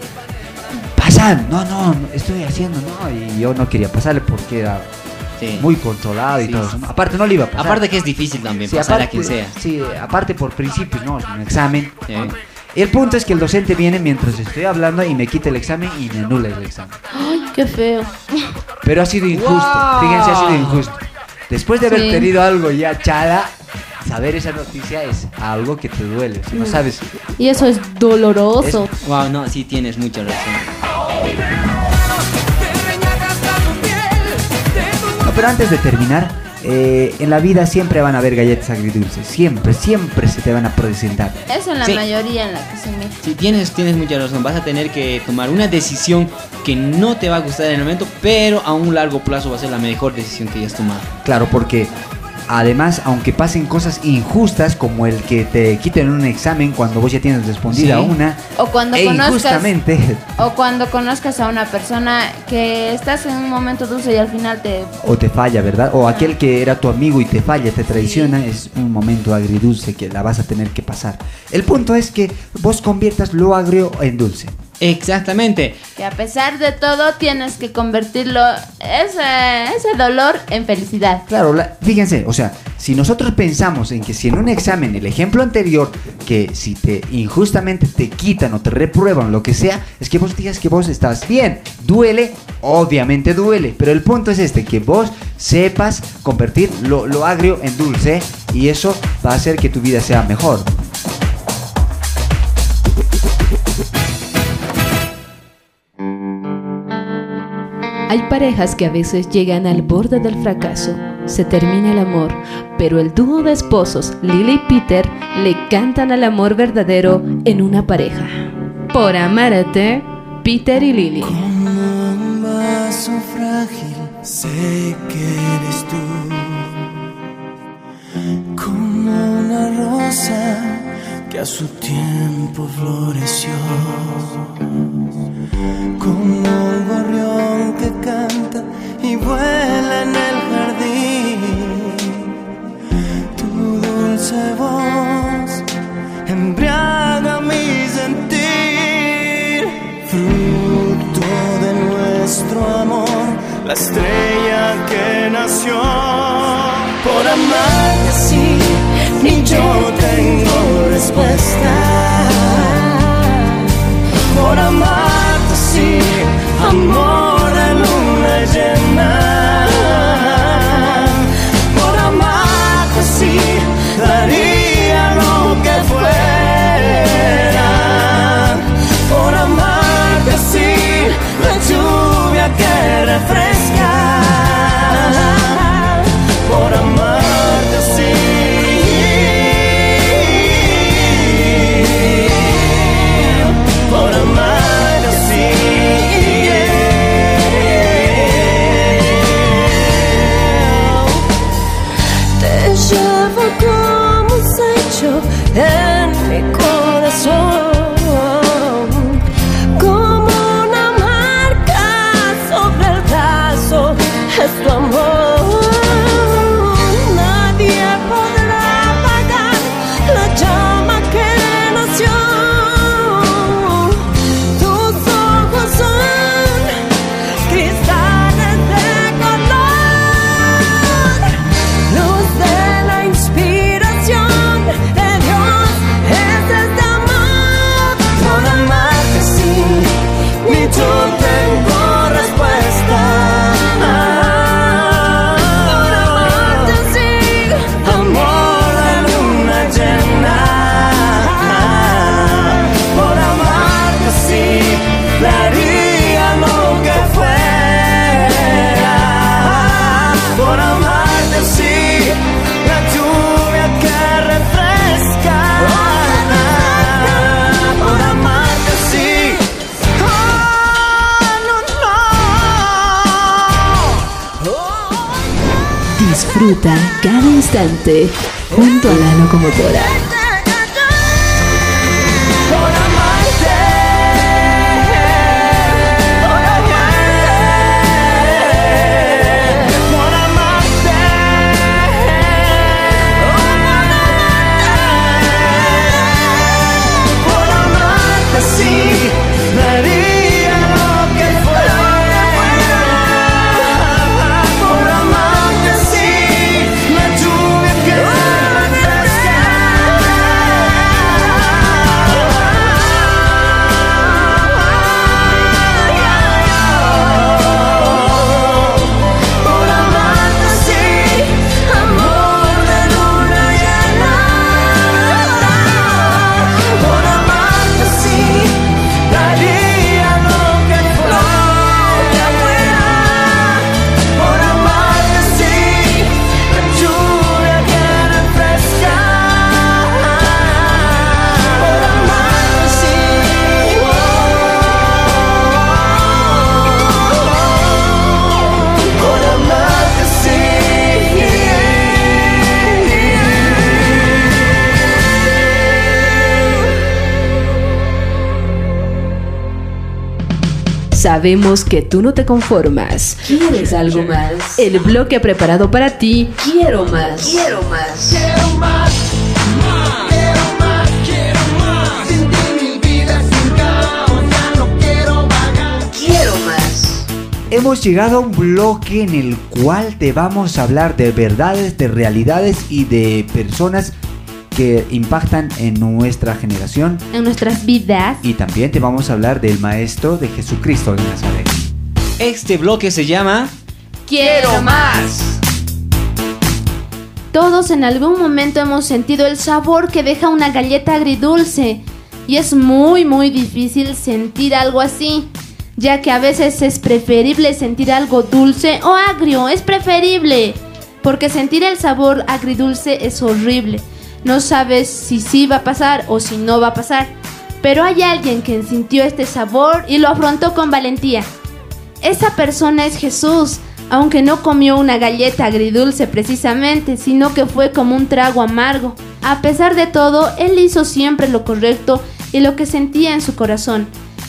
Pasan, no, no, no, estoy haciendo, no. Y yo no quería pasarle porque era Sí. muy controlado y Sí, todo sí. eso. Aparte no le iba a pasar. Aparte que es difícil también Sí, pasar aparte, a quien sea. Sí, aparte por principios, ¿no? Es un examen. Sí. El punto es que el docente viene mientras estoy hablando y me quita el examen y me anula el examen. Ay, qué feo. Pero ha sido injusto. Wow. Fíjense, ha sido injusto. Después de haber Sí. tenido algo ya chala, saber esa noticia es algo que te duele. Si no Mm. sabes. Y eso es doloroso. Wow, no, sí tienes mucha razón. No, pero antes de terminar, eh, en la vida siempre van a haber galletas agridulces. Siempre, siempre se te van a presentar. Eso en la Sí. mayoría en la que se mete. Sí, tienes, tienes mucha razón. Vas a tener que tomar una decisión que no te va a gustar en el momento, pero a un largo plazo va a ser la mejor decisión que hayas tomado. Claro, porque además, aunque pasen cosas injustas como el que te quiten un examen cuando vos ya tienes respondida Sí. una, O cuando e conozcas injustamente, o cuando conozcas a una persona que estás en un momento dulce y al final te o te falla, ¿verdad? O aquel que era tu amigo y te falla, te traiciona, es un momento agridulce que la vas a tener que pasar. El punto es que vos conviertas lo agrio en dulce. Exactamente. que a pesar de todo tienes que convertirlo ese ese dolor en felicidad. Claro, la- fíjense, o sea, si nosotros pensamos en que si en un examen, el ejemplo anterior, que si te injustamente te quitan o te reprueban, lo que sea, es que vos digas que vos estás bien. Duele, obviamente duele, pero el punto es este, que vos sepas convertir lo, lo agrio en dulce y eso va a hacer que tu vida sea mejor. Hay parejas que a veces llegan al borde del fracaso. Se termina el amor, pero el dúo de esposos, Lily y Peter, le cantan al amor verdadero en una pareja. Por amarte, Peter y Lily. un vaso frágil, sé que eres tú. Como una rosa que a su tiempo floreció. Como un gorrión vuela en el jardín. Tu dulce voz embriaga mi sentir. Fruto de nuestro amor, la estrella que nació. Por amarte así, ni yo tengo respuesta. Por amarte así, amor junto a sabemos que tú no te conformas. ¿Quieres algo más? El bloque preparado para ti. Quiero más. Quiero más. Quiero más. Hemos llegado a un bloque en el cual te vamos a hablar de verdades, de realidades y de personas que impactan en nuestra generación. En nuestras vidas. Y también te vamos a hablar del Maestro de Jesucristo de Nazaret. Este bloque se llama Quiero más. Todos en algún momento hemos sentido el sabor que deja una galleta agridulce. Y es muy muy difícil sentir algo así. Ya que a veces es preferible sentir algo dulce o agrio. Es preferible. Porque sentir el sabor agridulce es horrible. No sabes si sí va a pasar o si no va a pasar. Pero hay alguien que sintió este sabor y lo afrontó con valentía. Esa persona es Jesús, aunque no comió una galleta agridulce precisamente, sino que fue como un trago amargo. A pesar de todo, él hizo siempre lo correcto y lo que sentía en su corazón.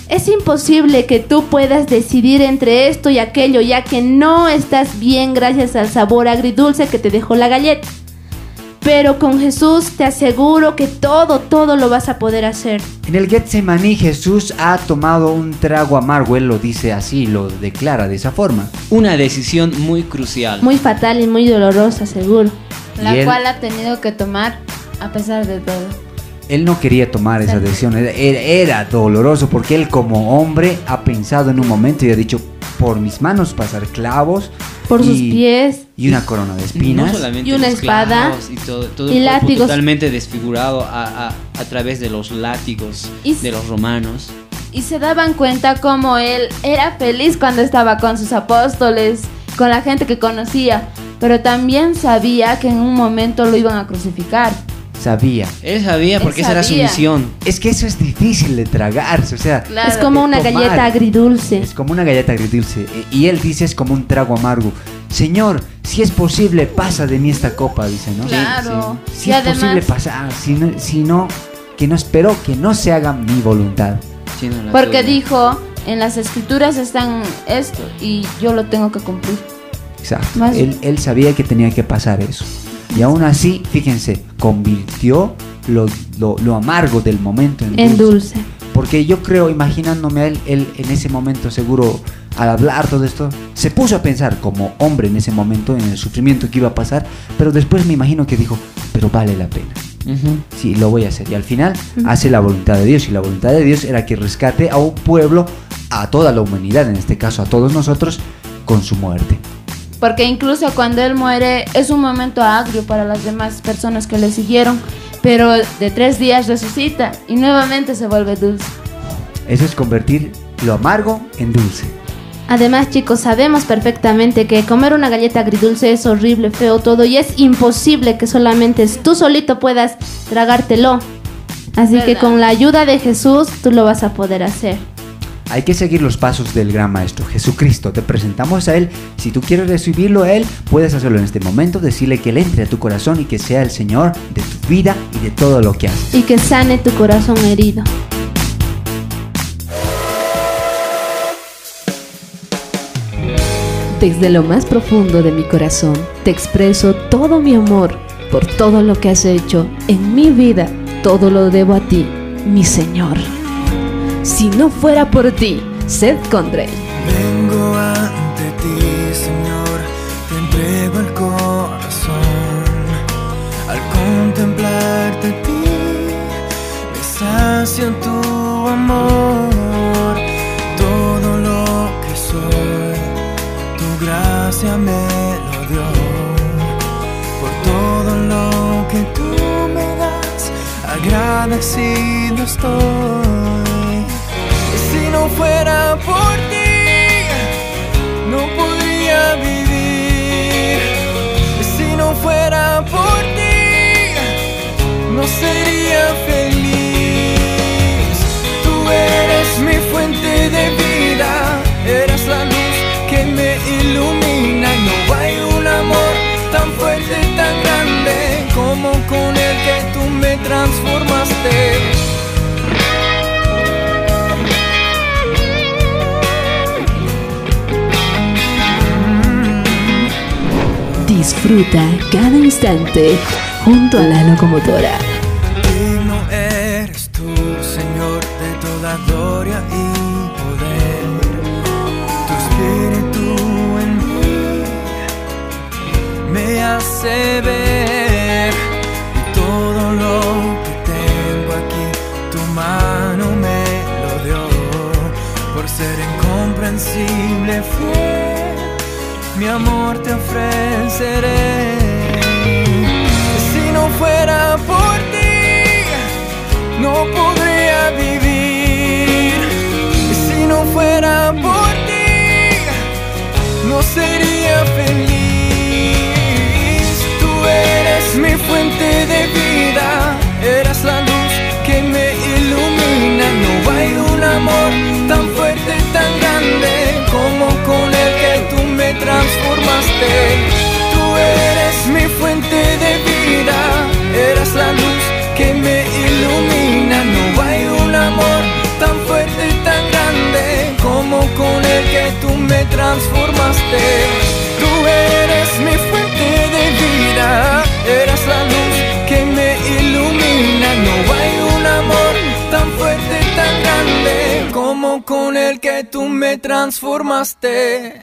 Es imposible que tú puedas decidir entre esto y aquello, ya que no estás bien gracias al sabor agridulce que te dejó la galleta. Pero con Jesús te aseguro que todo, todo lo vas a poder hacer. En el Getsemaní Jesús ha tomado un trago amargo, él lo dice así, lo declara de esa forma. una decisión muy crucial. Muy fatal y muy dolorosa, seguro. La él- cual ha tenido que tomar a pesar de todo. Él no quería tomar esa decisión, era- era doloroso porque él como hombre ha pensado en un momento y ha dicho, por mis manos pasar clavos. Por sus pies. Y una corona de espinas. No solamente Y una espada. Y todo, todo Y el cuerpo látigos. totalmente desfigurado a, a- a través de los látigos Y- de los romanos. Y se daban cuenta cómo él era feliz cuando estaba con sus apóstoles, con la gente que conocía, pero también sabía que en un momento lo iban a crucificar. Sabía. Él sabía porque Él esa era su misión. Es que eso es difícil de tragarse, o sea. Claro. es como una tomar. galleta agridulce. Es como una galleta agridulce. E- Y él dice es como un trago amargo. Señor, si es posible, pasa de mí esta copa, dice, ¿no? Claro. Si y es además, posible, pasa. Si no, si no, que no espero que no se haga mi voluntad. Sí, no, la porque tuya. dijo, en las escrituras están esto y yo lo tengo que cumplir. Exacto. Más- Él, él sabía que tenía que pasar eso. Y aún así, fíjense, convirtió lo, lo- lo amargo del momento en, En dulce. dulce. Porque yo creo, imaginándome a él, él en ese momento seguro, al hablar todo esto, se puso a pensar como hombre en ese momento, en el sufrimiento que iba a pasar, pero después me imagino que dijo, pero vale la pena. Sí, lo voy a hacer. Y al final hace la voluntad de Dios. Y la voluntad de Dios era que rescate a un pueblo, a toda la humanidad, en este caso a todos nosotros, con su muerte. Porque incluso cuando él muere es un momento agrio para las demás personas que le siguieron, pero de tres días resucita y nuevamente se vuelve dulce. Eso es convertir lo amargo en dulce. Además, chicos, sabemos perfectamente que comer una galleta agridulce es horrible, feo todo y es imposible que solamente tú solito puedas tragártelo. Así que ¿Verdad? con la ayuda de Jesús tú lo vas a poder hacer. Hay que seguir los pasos del gran maestro Jesucristo. Te presentamos a Él. Si tú quieres recibirlo a Él, puedes hacerlo en este momento. Decirle que Él entre a tu corazón y que sea el Señor de tu vida y de todo lo que haces. Y que sane tu corazón herido. Desde lo más profundo de mi corazón te expreso todo mi amor por todo lo que has hecho en mi vida. Todo lo debo a ti, mi Señor. Si no fuera por ti, Seth Condrey. Vengo ante ti, Señor, te entrego el corazón. Al contemplarte a ti, me tu amor. Todo lo que soy, tu gracia me lo dio. Por todo lo que tú me das, agradecido estoy. No fuera por ti, no podría vivir. Disfruta cada instante junto a la locomotora. Digno eres tú, Señor, de toda gloria y poder. Tu espíritu en mí me hace ver mi amor te ofreceré. Si no fuera por ti, no podría vivir. Si no fuera por ti, no sería feliz. Tú eres mi fuente de vida, eres la luz que me ilumina. No hay un amor tan fuerte, tan grande como con transformaste. Tú eres mi fuente de vida, eres la luz que me ilumina. No hay un amor tan fuerte, tan grande como con el que tú me transformaste. Tú eres mi fuente de vida, eres la luz que me ilumina. No hay un amor tan fuerte, tan grande como con el que tú me transformaste.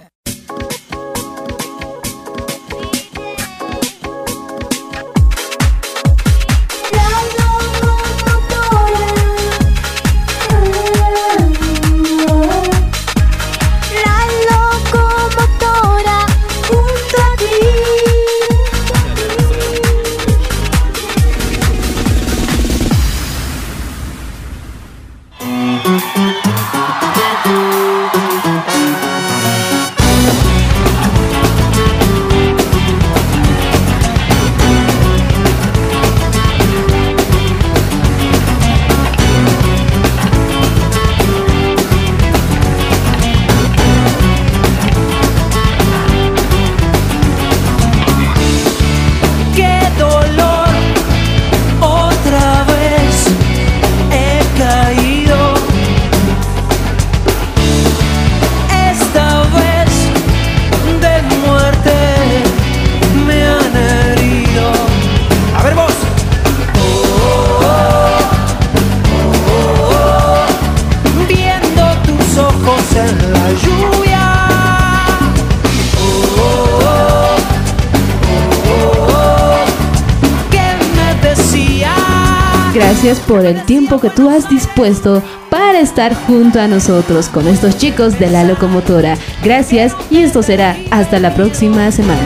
Tiempo que tú has dispuesto para estar junto a nosotros con estos chicos de la locomotora. Gracias y esto será hasta la próxima semana.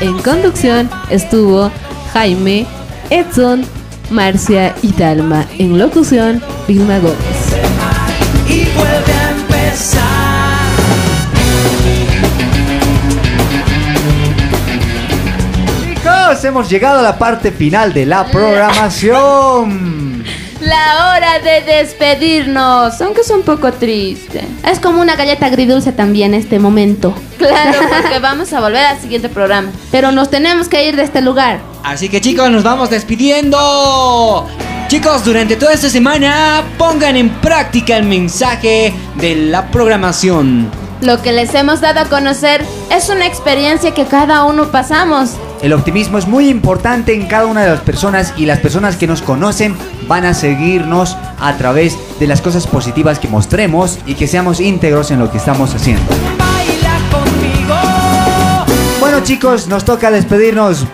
En conducción estuvo Jaime, Edson, Marcia y Dalma. En locución, Vilma Gómez. y vuelve a empezar. Hemos llegado a la parte final de la programación. La hora de despedirnos, aunque es un poco triste. Es como una galleta agridulce también este momento. Claro, porque vamos a volver al siguiente programa. Pero nos tenemos que ir de este lugar. Así que chicos, nos vamos despidiendo. Chicos, durante toda esta semana pongan en práctica el mensaje de la programación. Lo que les hemos dado a conocer es una experiencia que cada uno pasamos. El optimismo es muy importante en cada una de las personas y las personas que nos conocen van a seguirnos a través de las cosas positivas que mostremos y que seamos íntegros en lo que estamos haciendo. Bueno chicos, nos toca despedirnos.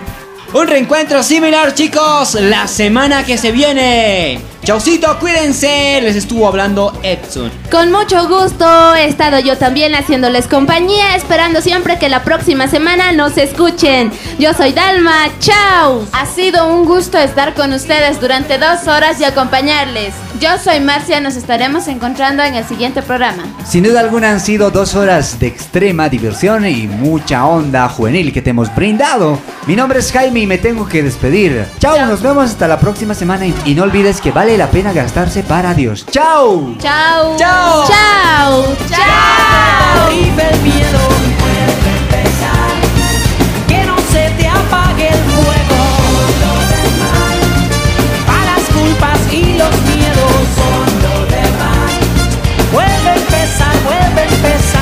Un reencuentro similar, chicos, la semana que se viene. Chaucito, cuídense. Les estuvo hablando Edson. Con mucho gusto he estado yo también haciéndoles compañía, esperando siempre que la próxima semana nos escuchen. Yo soy Dalma, chao. Ha sido un gusto estar con ustedes durante dos horas y acompañarles. Yo soy Marcia, nos estaremos encontrando en el siguiente programa. Sin duda alguna han sido dos horas de extrema diversión y mucha onda juvenil que te hemos brindado. Mi nombre es Jaime y me tengo que despedir. Chao, nos vemos hasta la próxima semana y, y no olvides que vale la pena gastarse para Dios. Chao. Chao. Chao. Chao. Chao. El miedo, vuelve a empezar. Que no se te apague el fuego. A las culpas y los miedos son lo demás. Vuelve a empezar, vuelve a empezar.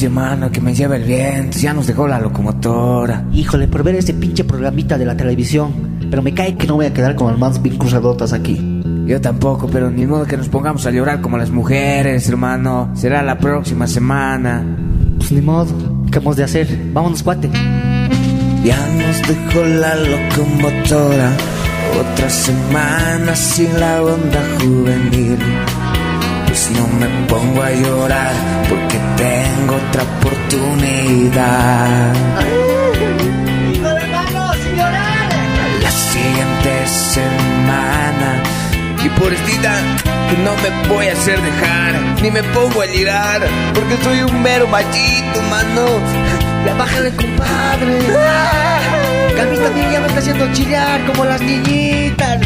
Oye, mano, que me lleva el viento. Ya nos dejó la locomotora. Híjole, por ver ese pinche programita de la televisión. Pero me cae que no voy a quedar con las manos bien cruzadotas aquí. Yo tampoco, pero ni modo que nos pongamos a llorar como las mujeres, hermano. Será la próxima semana. Pues ni modo. ¿Qué hemos de hacer? Vámonos, cuate. Ya nos dejó la locomotora. Otra semana sin la onda juvenil. Pues no me pongo a llorar porque tengo otra oportunidad. La siguiente semana. Y por esta no me voy a hacer dejar, ni me pongo a llorar, porque soy un mero machito, mano. Ya bájale, compadre. Que a mí también ya me está haciendo chillar como las niñitas.